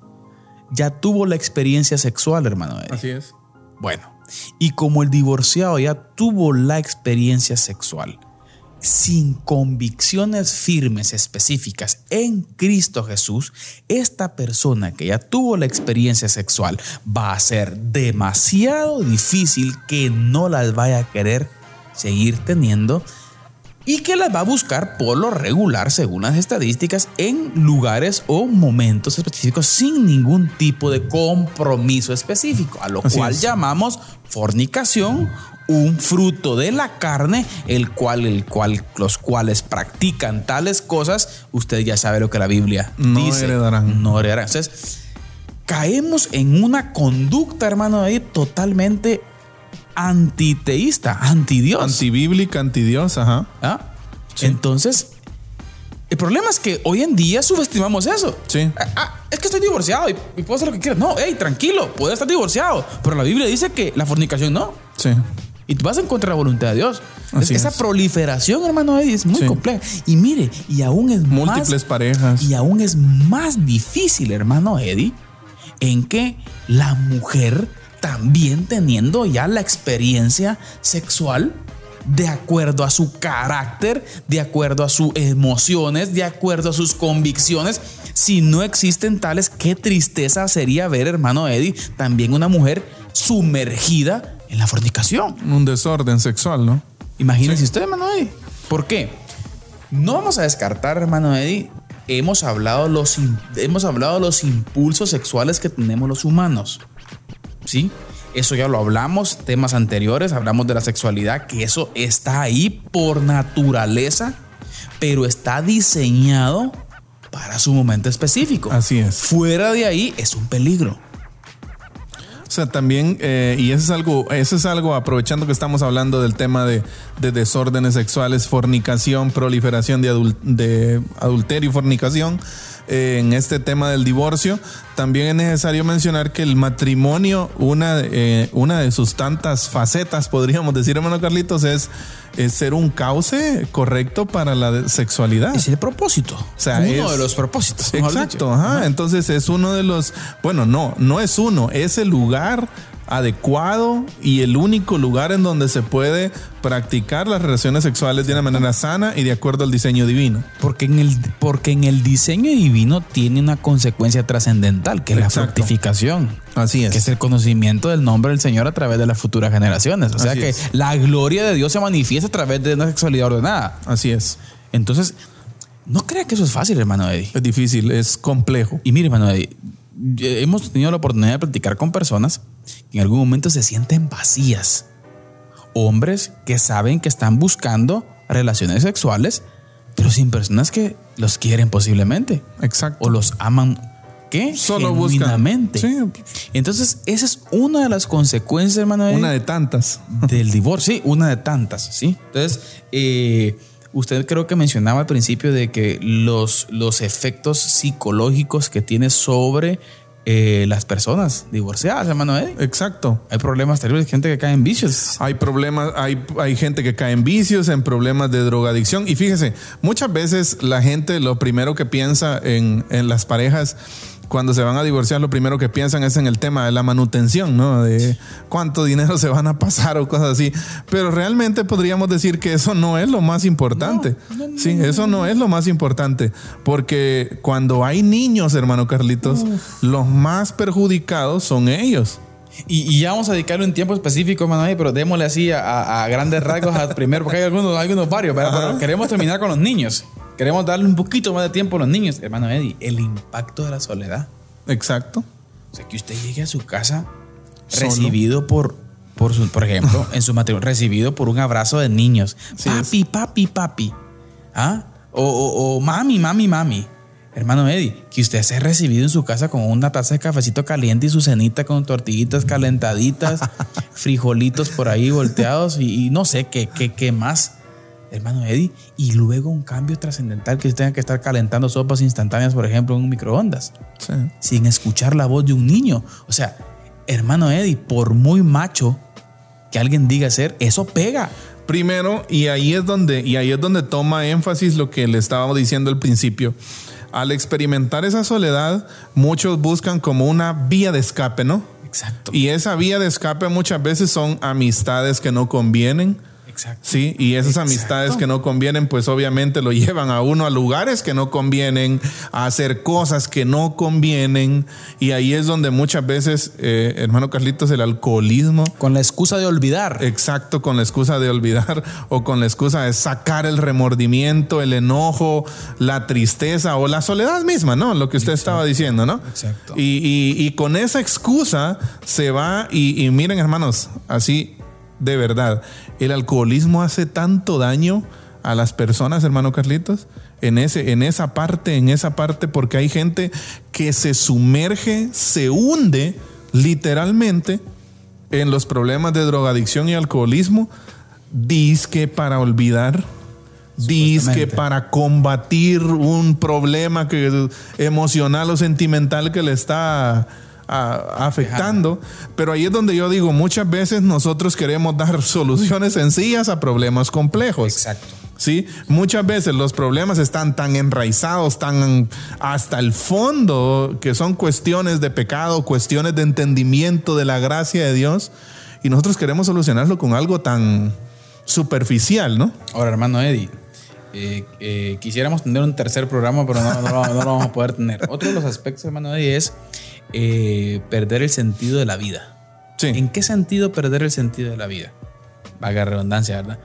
ya tuvo la experiencia sexual, hermano. Eddie. es. Bueno, y como el divorciado ya tuvo la experiencia sexual, sin convicciones firmes específicas en Cristo Jesús, esta persona que ya tuvo la experiencia sexual va a ser demasiado difícil que no las vaya a querer seguir teniendo y que las va a buscar por lo regular, según las estadísticas, en lugares o momentos específicos sin ningún tipo de compromiso específico, a lo Así cual es. llamamos fornicación, un fruto de la carne, el cual, el cual, los cuales practican tales cosas, usted ya sabe lo que la Biblia No dice. heredarán. No heredarán. Entonces, caemos en una conducta, hermano, ahí totalmente antiteísta, antidios. Antibíblica, antidios, ajá. ¿Ah? Entonces, el problema es que hoy en día subestimamos eso. Sí. Ah, ah, es que estoy divorciado y, y puedo hacer lo que quiera. No, hey, tranquilo, puedes estar divorciado. Pero la Biblia dice que la fornicación no. Sí. Y tú vas en contra de la voluntad de Dios. Esa es. proliferación, hermano Eddie, es muy Sí. compleja. Y mire, y aún es Múltiples más, parejas. y aún es más difícil, hermano Eddie, en que la mujer también teniendo ya la experiencia sexual de acuerdo a su carácter, de acuerdo a sus emociones, de acuerdo a sus convicciones. Si no existen tales, qué tristeza sería ver, hermano Eddie, también una mujer sumergida en la fornicación. Un desorden sexual, ¿no? Imagínense usted, hermano Eddie. ¿Por qué? No vamos a descartar, hermano Eddie. Hemos hablado, los, hemos hablado de los impulsos sexuales que tenemos los humanos. ¿Sí? Eso ya lo hablamos, temas anteriores, hablamos de la sexualidad, que eso está ahí por naturaleza, pero está diseñado para su momento específico. Así es. Fuera de ahí es un peligro. O sea, también, eh, y eso es algo, eso es algo, aprovechando que estamos hablando del tema de, de desórdenes sexuales, fornicación, proliferación de, adul- de adulterio y fornicación, en este tema del divorcio, también es necesario mencionar que el matrimonio, una, eh, una de sus tantas facetas, podríamos decir, hermano Carlitos, es, ser un cauce correcto para la sexualidad. Es el propósito. O sea, uno de los propósitos. Exacto. Entonces es uno de los, bueno, no, no es uno, es el lugar adecuado y el único lugar en donde se puede practicar las relaciones sexuales de una manera sana y de acuerdo al diseño divino. Porque en el, porque en el diseño divino tiene una consecuencia trascendental, que es la fructificación. Así es. Que es el conocimiento del nombre del Señor a través de las futuras generaciones. O sea que la gloria de Dios se manifiesta a través de una sexualidad ordenada. Así es. Entonces, no crea que eso es fácil, hermano Eddie. Es difícil, es complejo. Y mire, hermano Eddie, hemos tenido la oportunidad de platicar con personas que en algún momento se sienten vacías. Hombres que saben que están buscando relaciones sexuales, pero sin personas que los quieren posiblemente. Exacto. O los aman. ¿Qué? Solo Genuinamente. Sí. Entonces, esa es una de las consecuencias, hermano. Una de tantas. Del divorcio. Sí, una de tantas, ¿sí? Entonces, eh, Usted creo que mencionaba al principio de que los, los efectos psicológicos que tiene sobre eh, las personas divorciadas, hermano Eddie. Exacto. Hay problemas terribles, gente que cae en vicios. Hay problemas, hay, hay gente que cae en vicios, en problemas de drogadicción. Y fíjese, muchas veces la gente lo primero que piensa en, en las parejas cuando se van a divorciar, lo primero que piensan es en el tema de la manutención, ¿no? De cuánto dinero se van a pasar o cosas así. Pero realmente podríamos decir que eso no es lo más importante. sí, eso no es lo más importante. Porque cuando hay niños, hermano Carlitos, los más perjudicados son ellos. Y, ya vamos a dedicarle un tiempo específico, hermano, pero démosle así a, grandes rasgos al primero, porque hay algunos, algunos varios, pero queremos terminar con los niños. Queremos darle un poquito más de tiempo a los niños. Hermano Eddie, el impacto de la soledad. Exacto. O sea, que usted llegue a su casa recibido por, por, su, por ejemplo, en su matrimonio, recibido por un abrazo de niños. papi, papi, papi. ¿Ah? O, mami, mami, mami. Hermano Eddie, que usted sea recibido en su casa con una taza de cafecito caliente y su cenita con tortillitas calentaditas, frijolitos por ahí volteados y, no sé qué, qué, qué más hermano Eddie, y luego un cambio trascendental que tenga que estar calentando sopas instantáneas, por ejemplo, en un microondas, sin escuchar la voz de un niño. O sea, hermano Eddie, por muy macho que alguien diga ser, eso pega. Primero, y ahí es donde, y ahí es donde toma énfasis lo que le estábamos diciendo al principio. Al experimentar esa soledad, muchos buscan como una vía de escape, ¿no? Exacto. Y esa vía de escape muchas veces son amistades que no convienen, Sí, y esas amistades que no convienen, pues obviamente lo llevan a uno a lugares que no convienen, a hacer cosas que no convienen. Y ahí es donde muchas veces, eh, hermano Carlitos, el alcoholismo. Con la excusa de olvidar. Exacto, con la excusa de olvidar o con la excusa de sacar el remordimiento, el enojo, la tristeza o la soledad misma, ¿no? Lo que usted estaba diciendo, ¿no? Exacto. Y, con esa excusa se va y, y miren, hermanos, así de verdad, el alcoholismo hace tanto daño a las personas, hermano Carlitos, en, ese, en esa parte, en esa parte, porque hay gente que se sumerge, se hunde literalmente en los problemas de drogadicción y alcoholismo, que para olvidar, que para combatir un problema que, emocional o sentimental que le está afectando. Pero ahí es donde yo digo, muchas veces nosotros queremos dar soluciones sencillas a problemas complejos. Exacto. ¿sí? Muchas veces los problemas están tan enraizados, tan hasta el fondo, que son cuestiones de pecado, cuestiones de entendimiento de la gracia de Dios, y nosotros queremos solucionarlo con algo tan superficial, ¿no? Ahora, hermano Eddie, eh, eh, quisiéramos tener un tercer programa, pero no, no, lo vamos a poder tener. Otro de los aspectos, hermano Eddie, es eh, perder el sentido de la vida. ¿En qué sentido perder el sentido de la vida? Vaga redundancia, ¿verdad?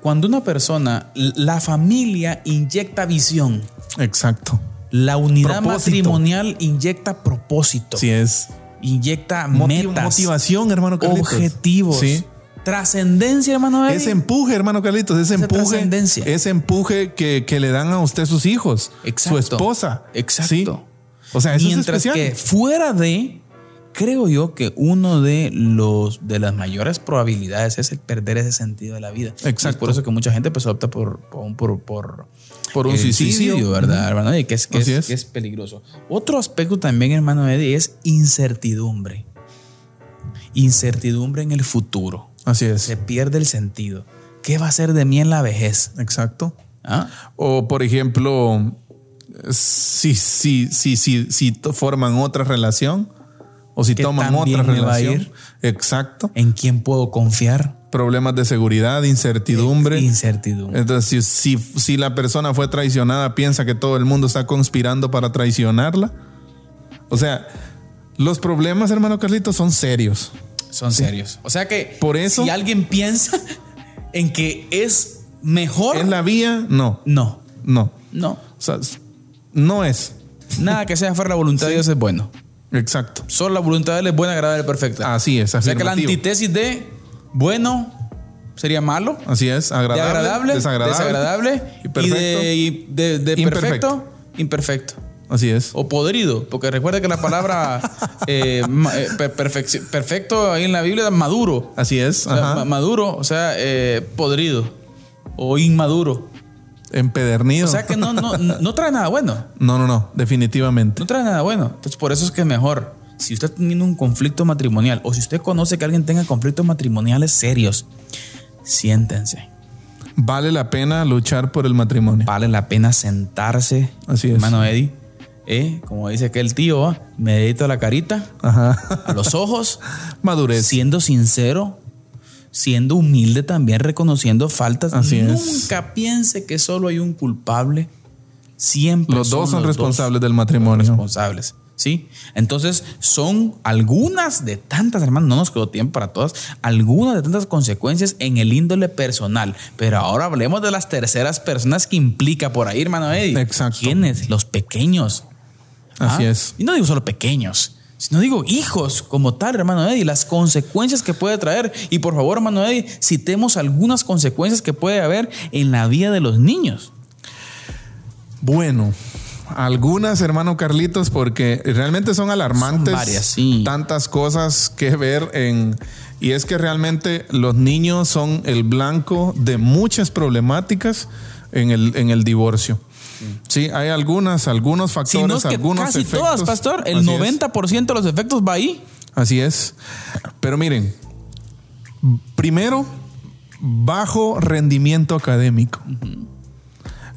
Cuando una persona, la familia inyecta visión. Exacto. La unidad matrimonial inyecta propósito. Sí es. Inyecta metas. Motivación, hermano Carlitos. Objetivos. Sí. Trascendencia, hermano. Ese empuje, hermano Carlitos, ese empuje. Ese empuje que, que, le dan a usted sus hijos. Su esposa. Exacto. O sea, eso Mientras es que fuera de creo yo que uno de los de las mayores probabilidades es el perder ese sentido de la vida. Exacto. Es por eso que mucha gente pues opta por, por, por, por, un suicidio, ¿verdad, hermano? Eddie? Que es, que es, que es peligroso. Otro aspecto también, hermano Eddie, es incertidumbre. Incertidumbre en el futuro. Así es. Se pierde el sentido. ¿Qué va a ser de mí en la vejez? Exacto. ¿Ah? O, por ejemplo, si, si, si, si, si forman otra relación o si toman otra relación. Exacto. ¿En quién puedo confiar? Problemas de seguridad, incertidumbre. Incertidumbre. Entonces, si, si, la persona fue traicionada, piensa que todo el mundo está conspirando para traicionarla. O sea, los problemas, hermano Carlitos, son serios. Son serios. O sea que Por eso, si alguien piensa en que es mejor. En la vía, no. No. No. No. O sea, no es. Nada que sea fuera la voluntad de Dios es bueno. Exacto. Solo la voluntad de Él es buena, agradable y perfecta. Así es. O sea que la antítesis de bueno sería malo. Así es. Agradable. De agradable. Desagradable. desagradable y perfecto. Y de, de, de perfecto. Imperfecto. Así es. O podrido, porque recuerde que la palabra eh, eh perfecto ahí en la Biblia es maduro. Así es. O sea, maduro, o sea, eh, podrido o inmaduro. Empedernido. O sea que no, no, no trae nada bueno. No, no, no, definitivamente. No trae nada bueno. Entonces, por eso es que es mejor. Si usted está teniendo un conflicto matrimonial o si usted conoce que alguien tenga conflictos matrimoniales serios, siéntense. Vale la pena luchar por el matrimonio. Vale la pena sentarse. Así es. Hermano Eddie. ¿Eh? Como dice aquel tío, ¿eh? me dedito a la carita, Ajá. a los ojos. Madurez. Siendo sincero, siendo humilde también, reconociendo faltas. Así Nunca es. piense que solo hay un culpable. Siempre Los dos son los responsables dos del matrimonio. responsables. ¿Sí? Entonces, son algunas de tantas, hermanos, no nos quedó tiempo para todas, algunas de tantas consecuencias en el índole personal. Pero ahora hablemos de las terceras personas que implica por ahí, hermano Eddie. Exacto. ¿Quiénes? Los pequeños. Así ¿Ah? es. Y no digo solo pequeños, sino digo hijos como tal, hermano Eddie, las consecuencias que puede traer. Y por favor, hermano Eddie, citemos algunas consecuencias que puede haber en la vida de los niños. Bueno, algunas, hermano Carlitos, porque realmente son alarmantes. Son varias, sí. Tantas cosas que ver en. Y es que realmente los niños son el blanco de muchas problemáticas en el, en el divorcio. Sí, hay algunas, algunos factores, Si no es que algunos casi efectos. todas, pastor, el Así es. 90% de los efectos va ahí. Así es. Pero miren, primero, bajo rendimiento académico.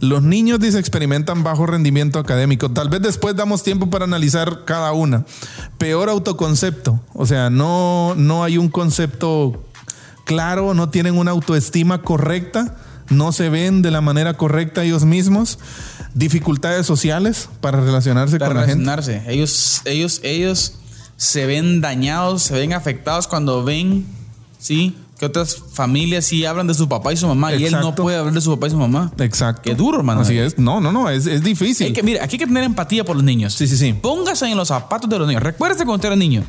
Los niños dice experimentan bajo rendimiento académico. Tal vez después damos tiempo para analizar cada una. Peor autoconcepto. O sea, no, no hay un concepto claro, no tienen una autoestima correcta, no se ven de la manera correcta ellos mismos. Dificultades sociales para relacionarse Para con la gente. relacionarse. Ellos, ellos, ellos se ven dañados, se ven afectados cuando ven, ¿sí? Que otras familias sí hablan de su papá y su mamá y él no puede hablar de su papá y su mamá. Exacto. Qué duro, hermano. Así es. No, no, no, es, es difícil. Hay que, mira, aquí hay que tener empatía por los niños. Sí, sí, sí. Póngase en los zapatos de los niños. Recuérdese cuando usted era niño.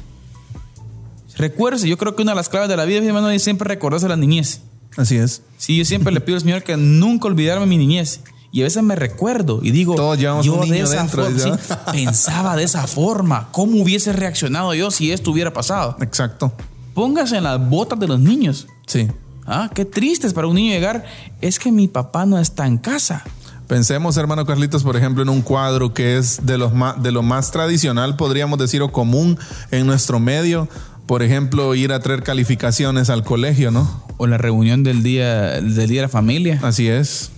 Recuérdese, yo creo que una de las claves de la vida, mi hermano, es siempre recordarse la niñez. Así es. Sí, yo siempre le pido al Señor que nunca olvidarme mi niñez. Y a veces me recuerdo y digo, Todos llevamos yo de esa dentro, forma, pensaba de esa forma. ¿Cómo hubiese reaccionado yo si esto hubiera pasado? Exacto. Póngase en las botas de los niños. Sí. Ah, qué triste es para un niño llegar. Es que mi papá no está en casa. Pensemos, hermano Carlitos, por ejemplo, en un cuadro que es de, los más, de lo más tradicional, podríamos decir, o común en nuestro medio. Por ejemplo, ir a traer calificaciones al colegio, ¿no? O la reunión del día, del día de la familia. Así es.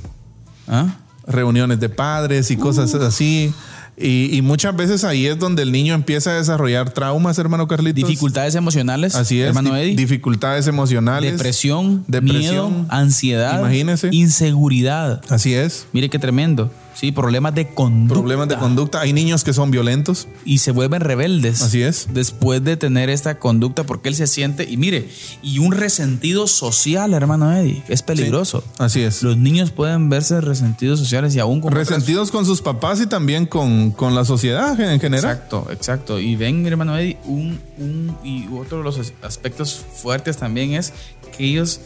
¿Ah? Reuniones de padres y cosas así. Y, y muchas veces ahí es donde el niño empieza a desarrollar traumas, hermano Carlitos. Dificultades emocionales. Así es. Hermano di- Eddie. dificultades emocionales. Depresión, Depresión. miedo, ansiedad, Imagínese. inseguridad. Así es. Mire qué tremendo. Sí, problemas de conducta. Problemas de conducta. Hay niños que son violentos. Y se vuelven rebeldes. Así es. Después de tener esta conducta, porque él se siente, y mire, y un resentido social, hermano Eddie, es peligroso. Así es. Los niños pueden verse resentidos sociales y aún con otras- Resentidos con sus papás y también con, con la sociedad en general. Exacto, exacto. Y ven, hermano Eddie, un, un, y otro de los as- aspectos fuertes también es que ellos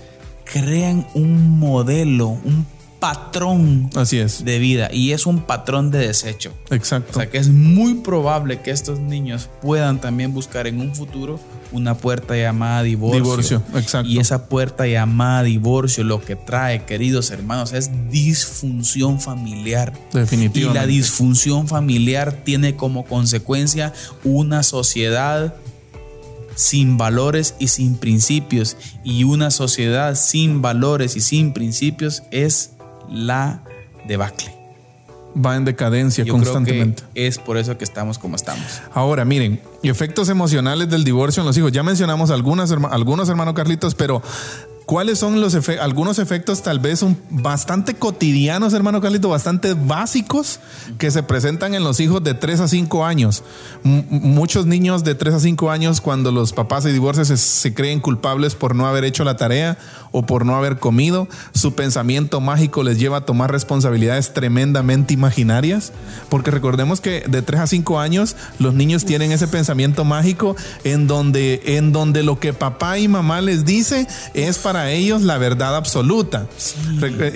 crean un modelo, un patrón Así es. de vida y es un patrón de desecho. Exacto. O sea que es muy probable que estos niños puedan también buscar en un futuro una puerta llamada divorcio. Divorcio, exacto. Y esa puerta llamada divorcio lo que trae, queridos hermanos, es disfunción familiar. Definitivamente. Y la disfunción familiar tiene como consecuencia una sociedad sin valores y sin principios. Y una sociedad sin valores y sin principios es la debacle. Va en decadencia Yo constantemente. Creo que es por eso que estamos como estamos. Ahora, miren, efectos emocionales del divorcio en los hijos. Ya mencionamos algunas, algunos, hermano Carlitos, pero ¿Cuáles son los efe algunos efectos tal vez bastante cotidianos, hermano Carlito, bastante básicos que se presentan en los hijos de 3 a 5 años? M muchos niños de 3 a 5 años cuando los papás se divorcian se, se, creen culpables por no haber hecho la tarea o por no haber comido. Su pensamiento mágico les lleva a tomar responsabilidades tremendamente imaginarias, porque recordemos que de 3 a 5 años los niños tienen ese pensamiento mágico en donde, en donde lo que papá y mamá les dice es para ellos la verdad absoluta. Sí.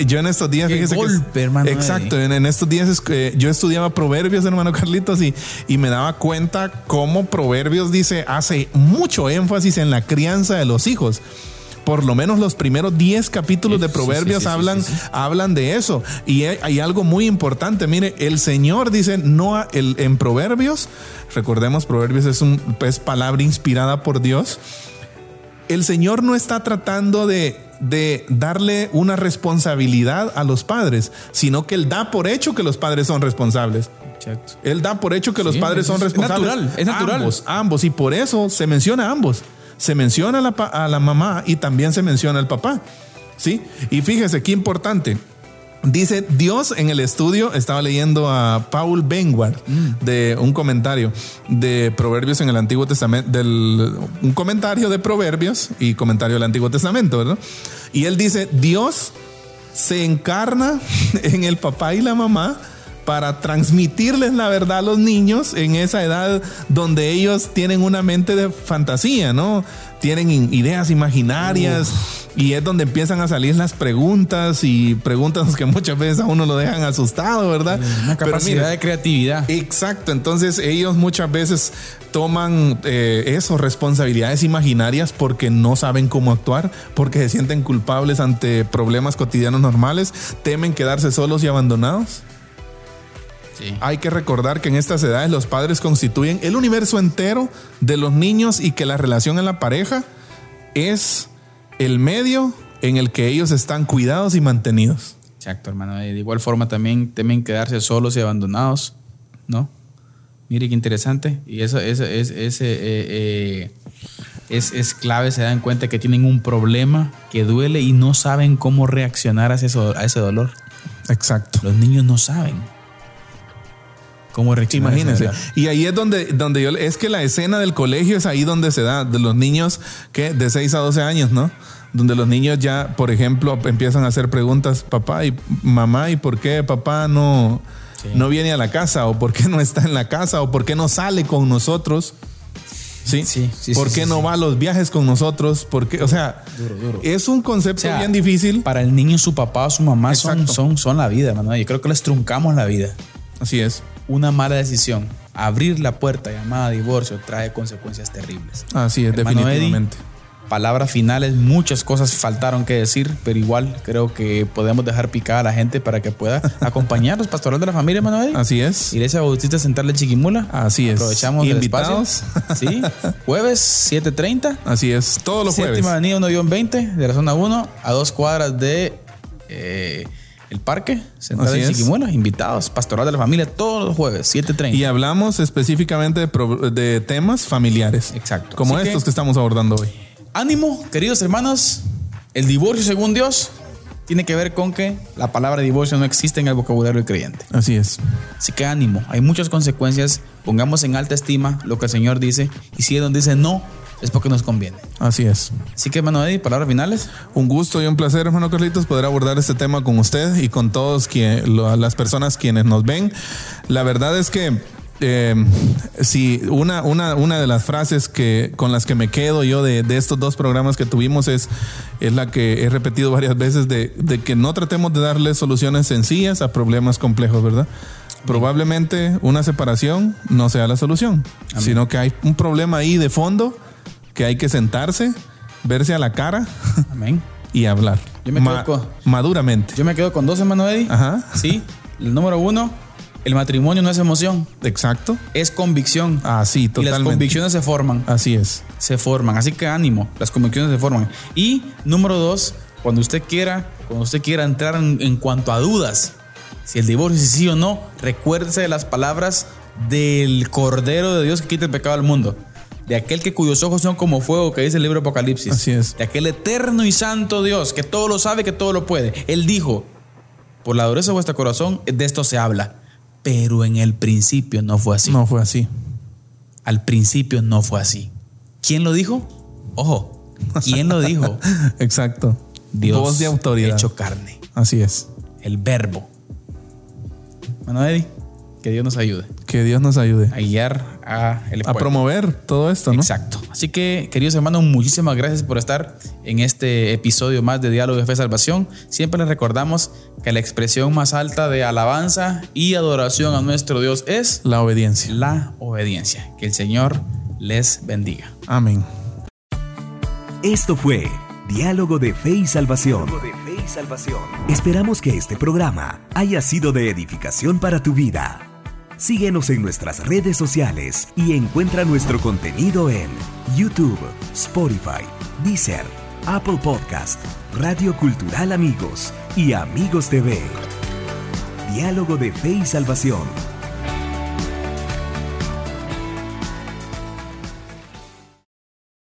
Yo en estos días, fíjese golpe, que, hermano exacto, en, en, estos días es que yo estudiaba proverbios, hermano Carlitos, y, y me daba cuenta cómo proverbios dice, hace mucho énfasis en la crianza de los hijos por lo menos los primeros 10 capítulos de Proverbios sí, sí, sí, hablan, hablan de eso. Y hay, hay, algo muy importante. Mire, el Señor dice, no el, en Proverbios, recordemos, Proverbios es, un, es palabra inspirada por Dios. El Señor no está tratando de, de darle una responsabilidad a los padres, sino que Él da por hecho que los padres son responsables. Exacto. Él da por hecho que los padres son responsables. Es natural, es natural. Ambos, ambos. Y por eso se menciona a ambos se menciona a la, a la, mamá y también se menciona al papá. ¿Sí? Y fíjese qué importante. Dice Dios en el estudio, estaba leyendo a Paul Benward mm. de un comentario de Proverbios en el Antiguo Testamento, del, un comentario de Proverbios y comentario del Antiguo Testamento, ¿verdad? Y él dice, Dios se encarna en el papá y la mamá para transmitirles la verdad a los niños en esa edad donde ellos tienen una mente de fantasía, ¿no? Tienen ideas imaginarias y es donde empiezan a salir las preguntas y preguntas que muchas veces a uno lo dejan asustado, ¿verdad? Una capacidad mira, de creatividad. Exacto, entonces ellos muchas veces toman eh, eso, responsabilidades imaginarias porque no saben cómo actuar, porque se sienten culpables ante problemas cotidianos normales, temen quedarse solos y abandonados. Sí. Hay que recordar que en estas edades los padres constituyen el universo entero de los niños y que la relación en la pareja es el medio en el que ellos están cuidados y mantenidos. Exacto, hermano. De igual forma también temen quedarse solos y abandonados, ¿no? Mire qué interesante. Y eso, eso es, es, eh, eh, es, es, clave, se dan cuenta que tienen un problema que duele y no saben cómo reaccionar a ese, a ese dolor. Exacto. Los niños no saben. ¿Cómo reaccionar? Imagínense. Y ahí es donde, donde yo, es que la escena del colegio es ahí donde se da, de los niños que de 6 a 12 años, ¿no? Donde los niños ya, por ejemplo, empiezan a hacer preguntas, papá y mamá, ¿y por qué papá no, sí. no viene a la casa? ¿O por qué no está en la casa? ¿O por qué no sale con nosotros? ¿Sí? Sí, sí, ¿Por sí, qué no va a los viajes con nosotros? Porque, o sea, Duro, duro. es un concepto O sea, bien difícil. Para el niño, su papá o su mamá son, son, son la vida, hermano. Yo creo que les truncamos la vida. Así es. Una mala decisión, abrir la puerta llamada divorcio, trae consecuencias terribles. Así es, Hermano definitivamente. Palabras finales, muchas cosas faltaron que decir, pero igual creo que podemos dejar picada a la gente para que pueda acompañarnos, pastoral de la familia, Eddie. Así es. Iglesia Bautista Central de Chiquimula. Así es. Aprovechamos Invitados. el espacio. Sí. Jueves 7.30. Así es. Todos los jueves. Séptima Avenida 1-20 de la zona 1 a dos cuadras de eh, el parque central de es. Chiquimuela. Invitados, pastoral de la familia todos los jueves 7.30. Y hablamos específicamente de, temas familiares. Exacto. Como Así estos que- que estamos abordando hoy. Ánimo, queridos hermanos. El divorcio, según Dios, tiene que ver con que la palabra divorcio no existe en el vocabulario del creyente. Así es. Así que ánimo, hay muchas consecuencias. Pongamos en alta estima lo que el Señor dice. Y si Él nos dice no, es porque nos conviene. Así es. Así que, hermano Eddie, palabras finales. Un gusto y un placer, hermano Carlitos, poder abordar este tema con usted y con todas las personas quienes nos ven. La verdad es que eh, sí, una, una, una de las frases que, con las que me quedo yo de, estos dos programas que tuvimos es, es la que he repetido varias veces de, que no tratemos de darle soluciones sencillas a problemas complejos, ¿verdad? Probablemente una separación no sea la solución, sino que hay un problema ahí de fondo que hay que sentarse, verse a la cara y hablar. Yo me quedo maduramente. Yo me quedo con dos, hermano Eddie. Ajá. Sí. El número uno, el matrimonio no es emoción. Exacto. Es convicción. Así, ah, totalmente. Y las convicciones se forman. Así es. Se forman. Así que ánimo, las convicciones se forman. Y número dos, cuando usted quiera, cuando usted quiera entrar en, cuanto a dudas, si el divorcio es sí o no, recuérdese de las palabras del Cordero de Dios que quita el pecado al mundo. De aquel que cuyos ojos son como fuego, que dice el libro Apocalipsis. Así es. De aquel eterno y santo Dios, que todo lo sabe, que todo lo puede. Él dijo, por la dureza de vuestro corazón, de esto se habla. Pero en el principio no fue así. No fue así. Al principio no fue así. ¿Quién lo dijo? Ojo, ¿quién lo dijo? Exacto. Dios de autoridad. hecho carne. Así es. El verbo. Bueno, Eddie, que Dios nos ayude. Que Dios nos ayude. A guiar a el A promover todo esto, ¿no? Exacto. Así que, queridos hermanos, muchísimas gracias por estar en este episodio más de Diálogo de Fe y Salvación. Siempre les recordamos que la expresión más alta de alabanza y adoración a nuestro Dios es la obediencia. La obediencia. Que el Señor les bendiga. Amén. Esto fue Diálogo de Fe y Salvación. de Fe y Salvación. Esperamos que este programa haya sido de edificación para tu vida. Síguenos en nuestras redes sociales y encuentra nuestro contenido en YouTube, Spotify, Deezer, Apple Podcast, Radio Cultural Amigos y Amigos TV. Diálogo de Fe y Salvación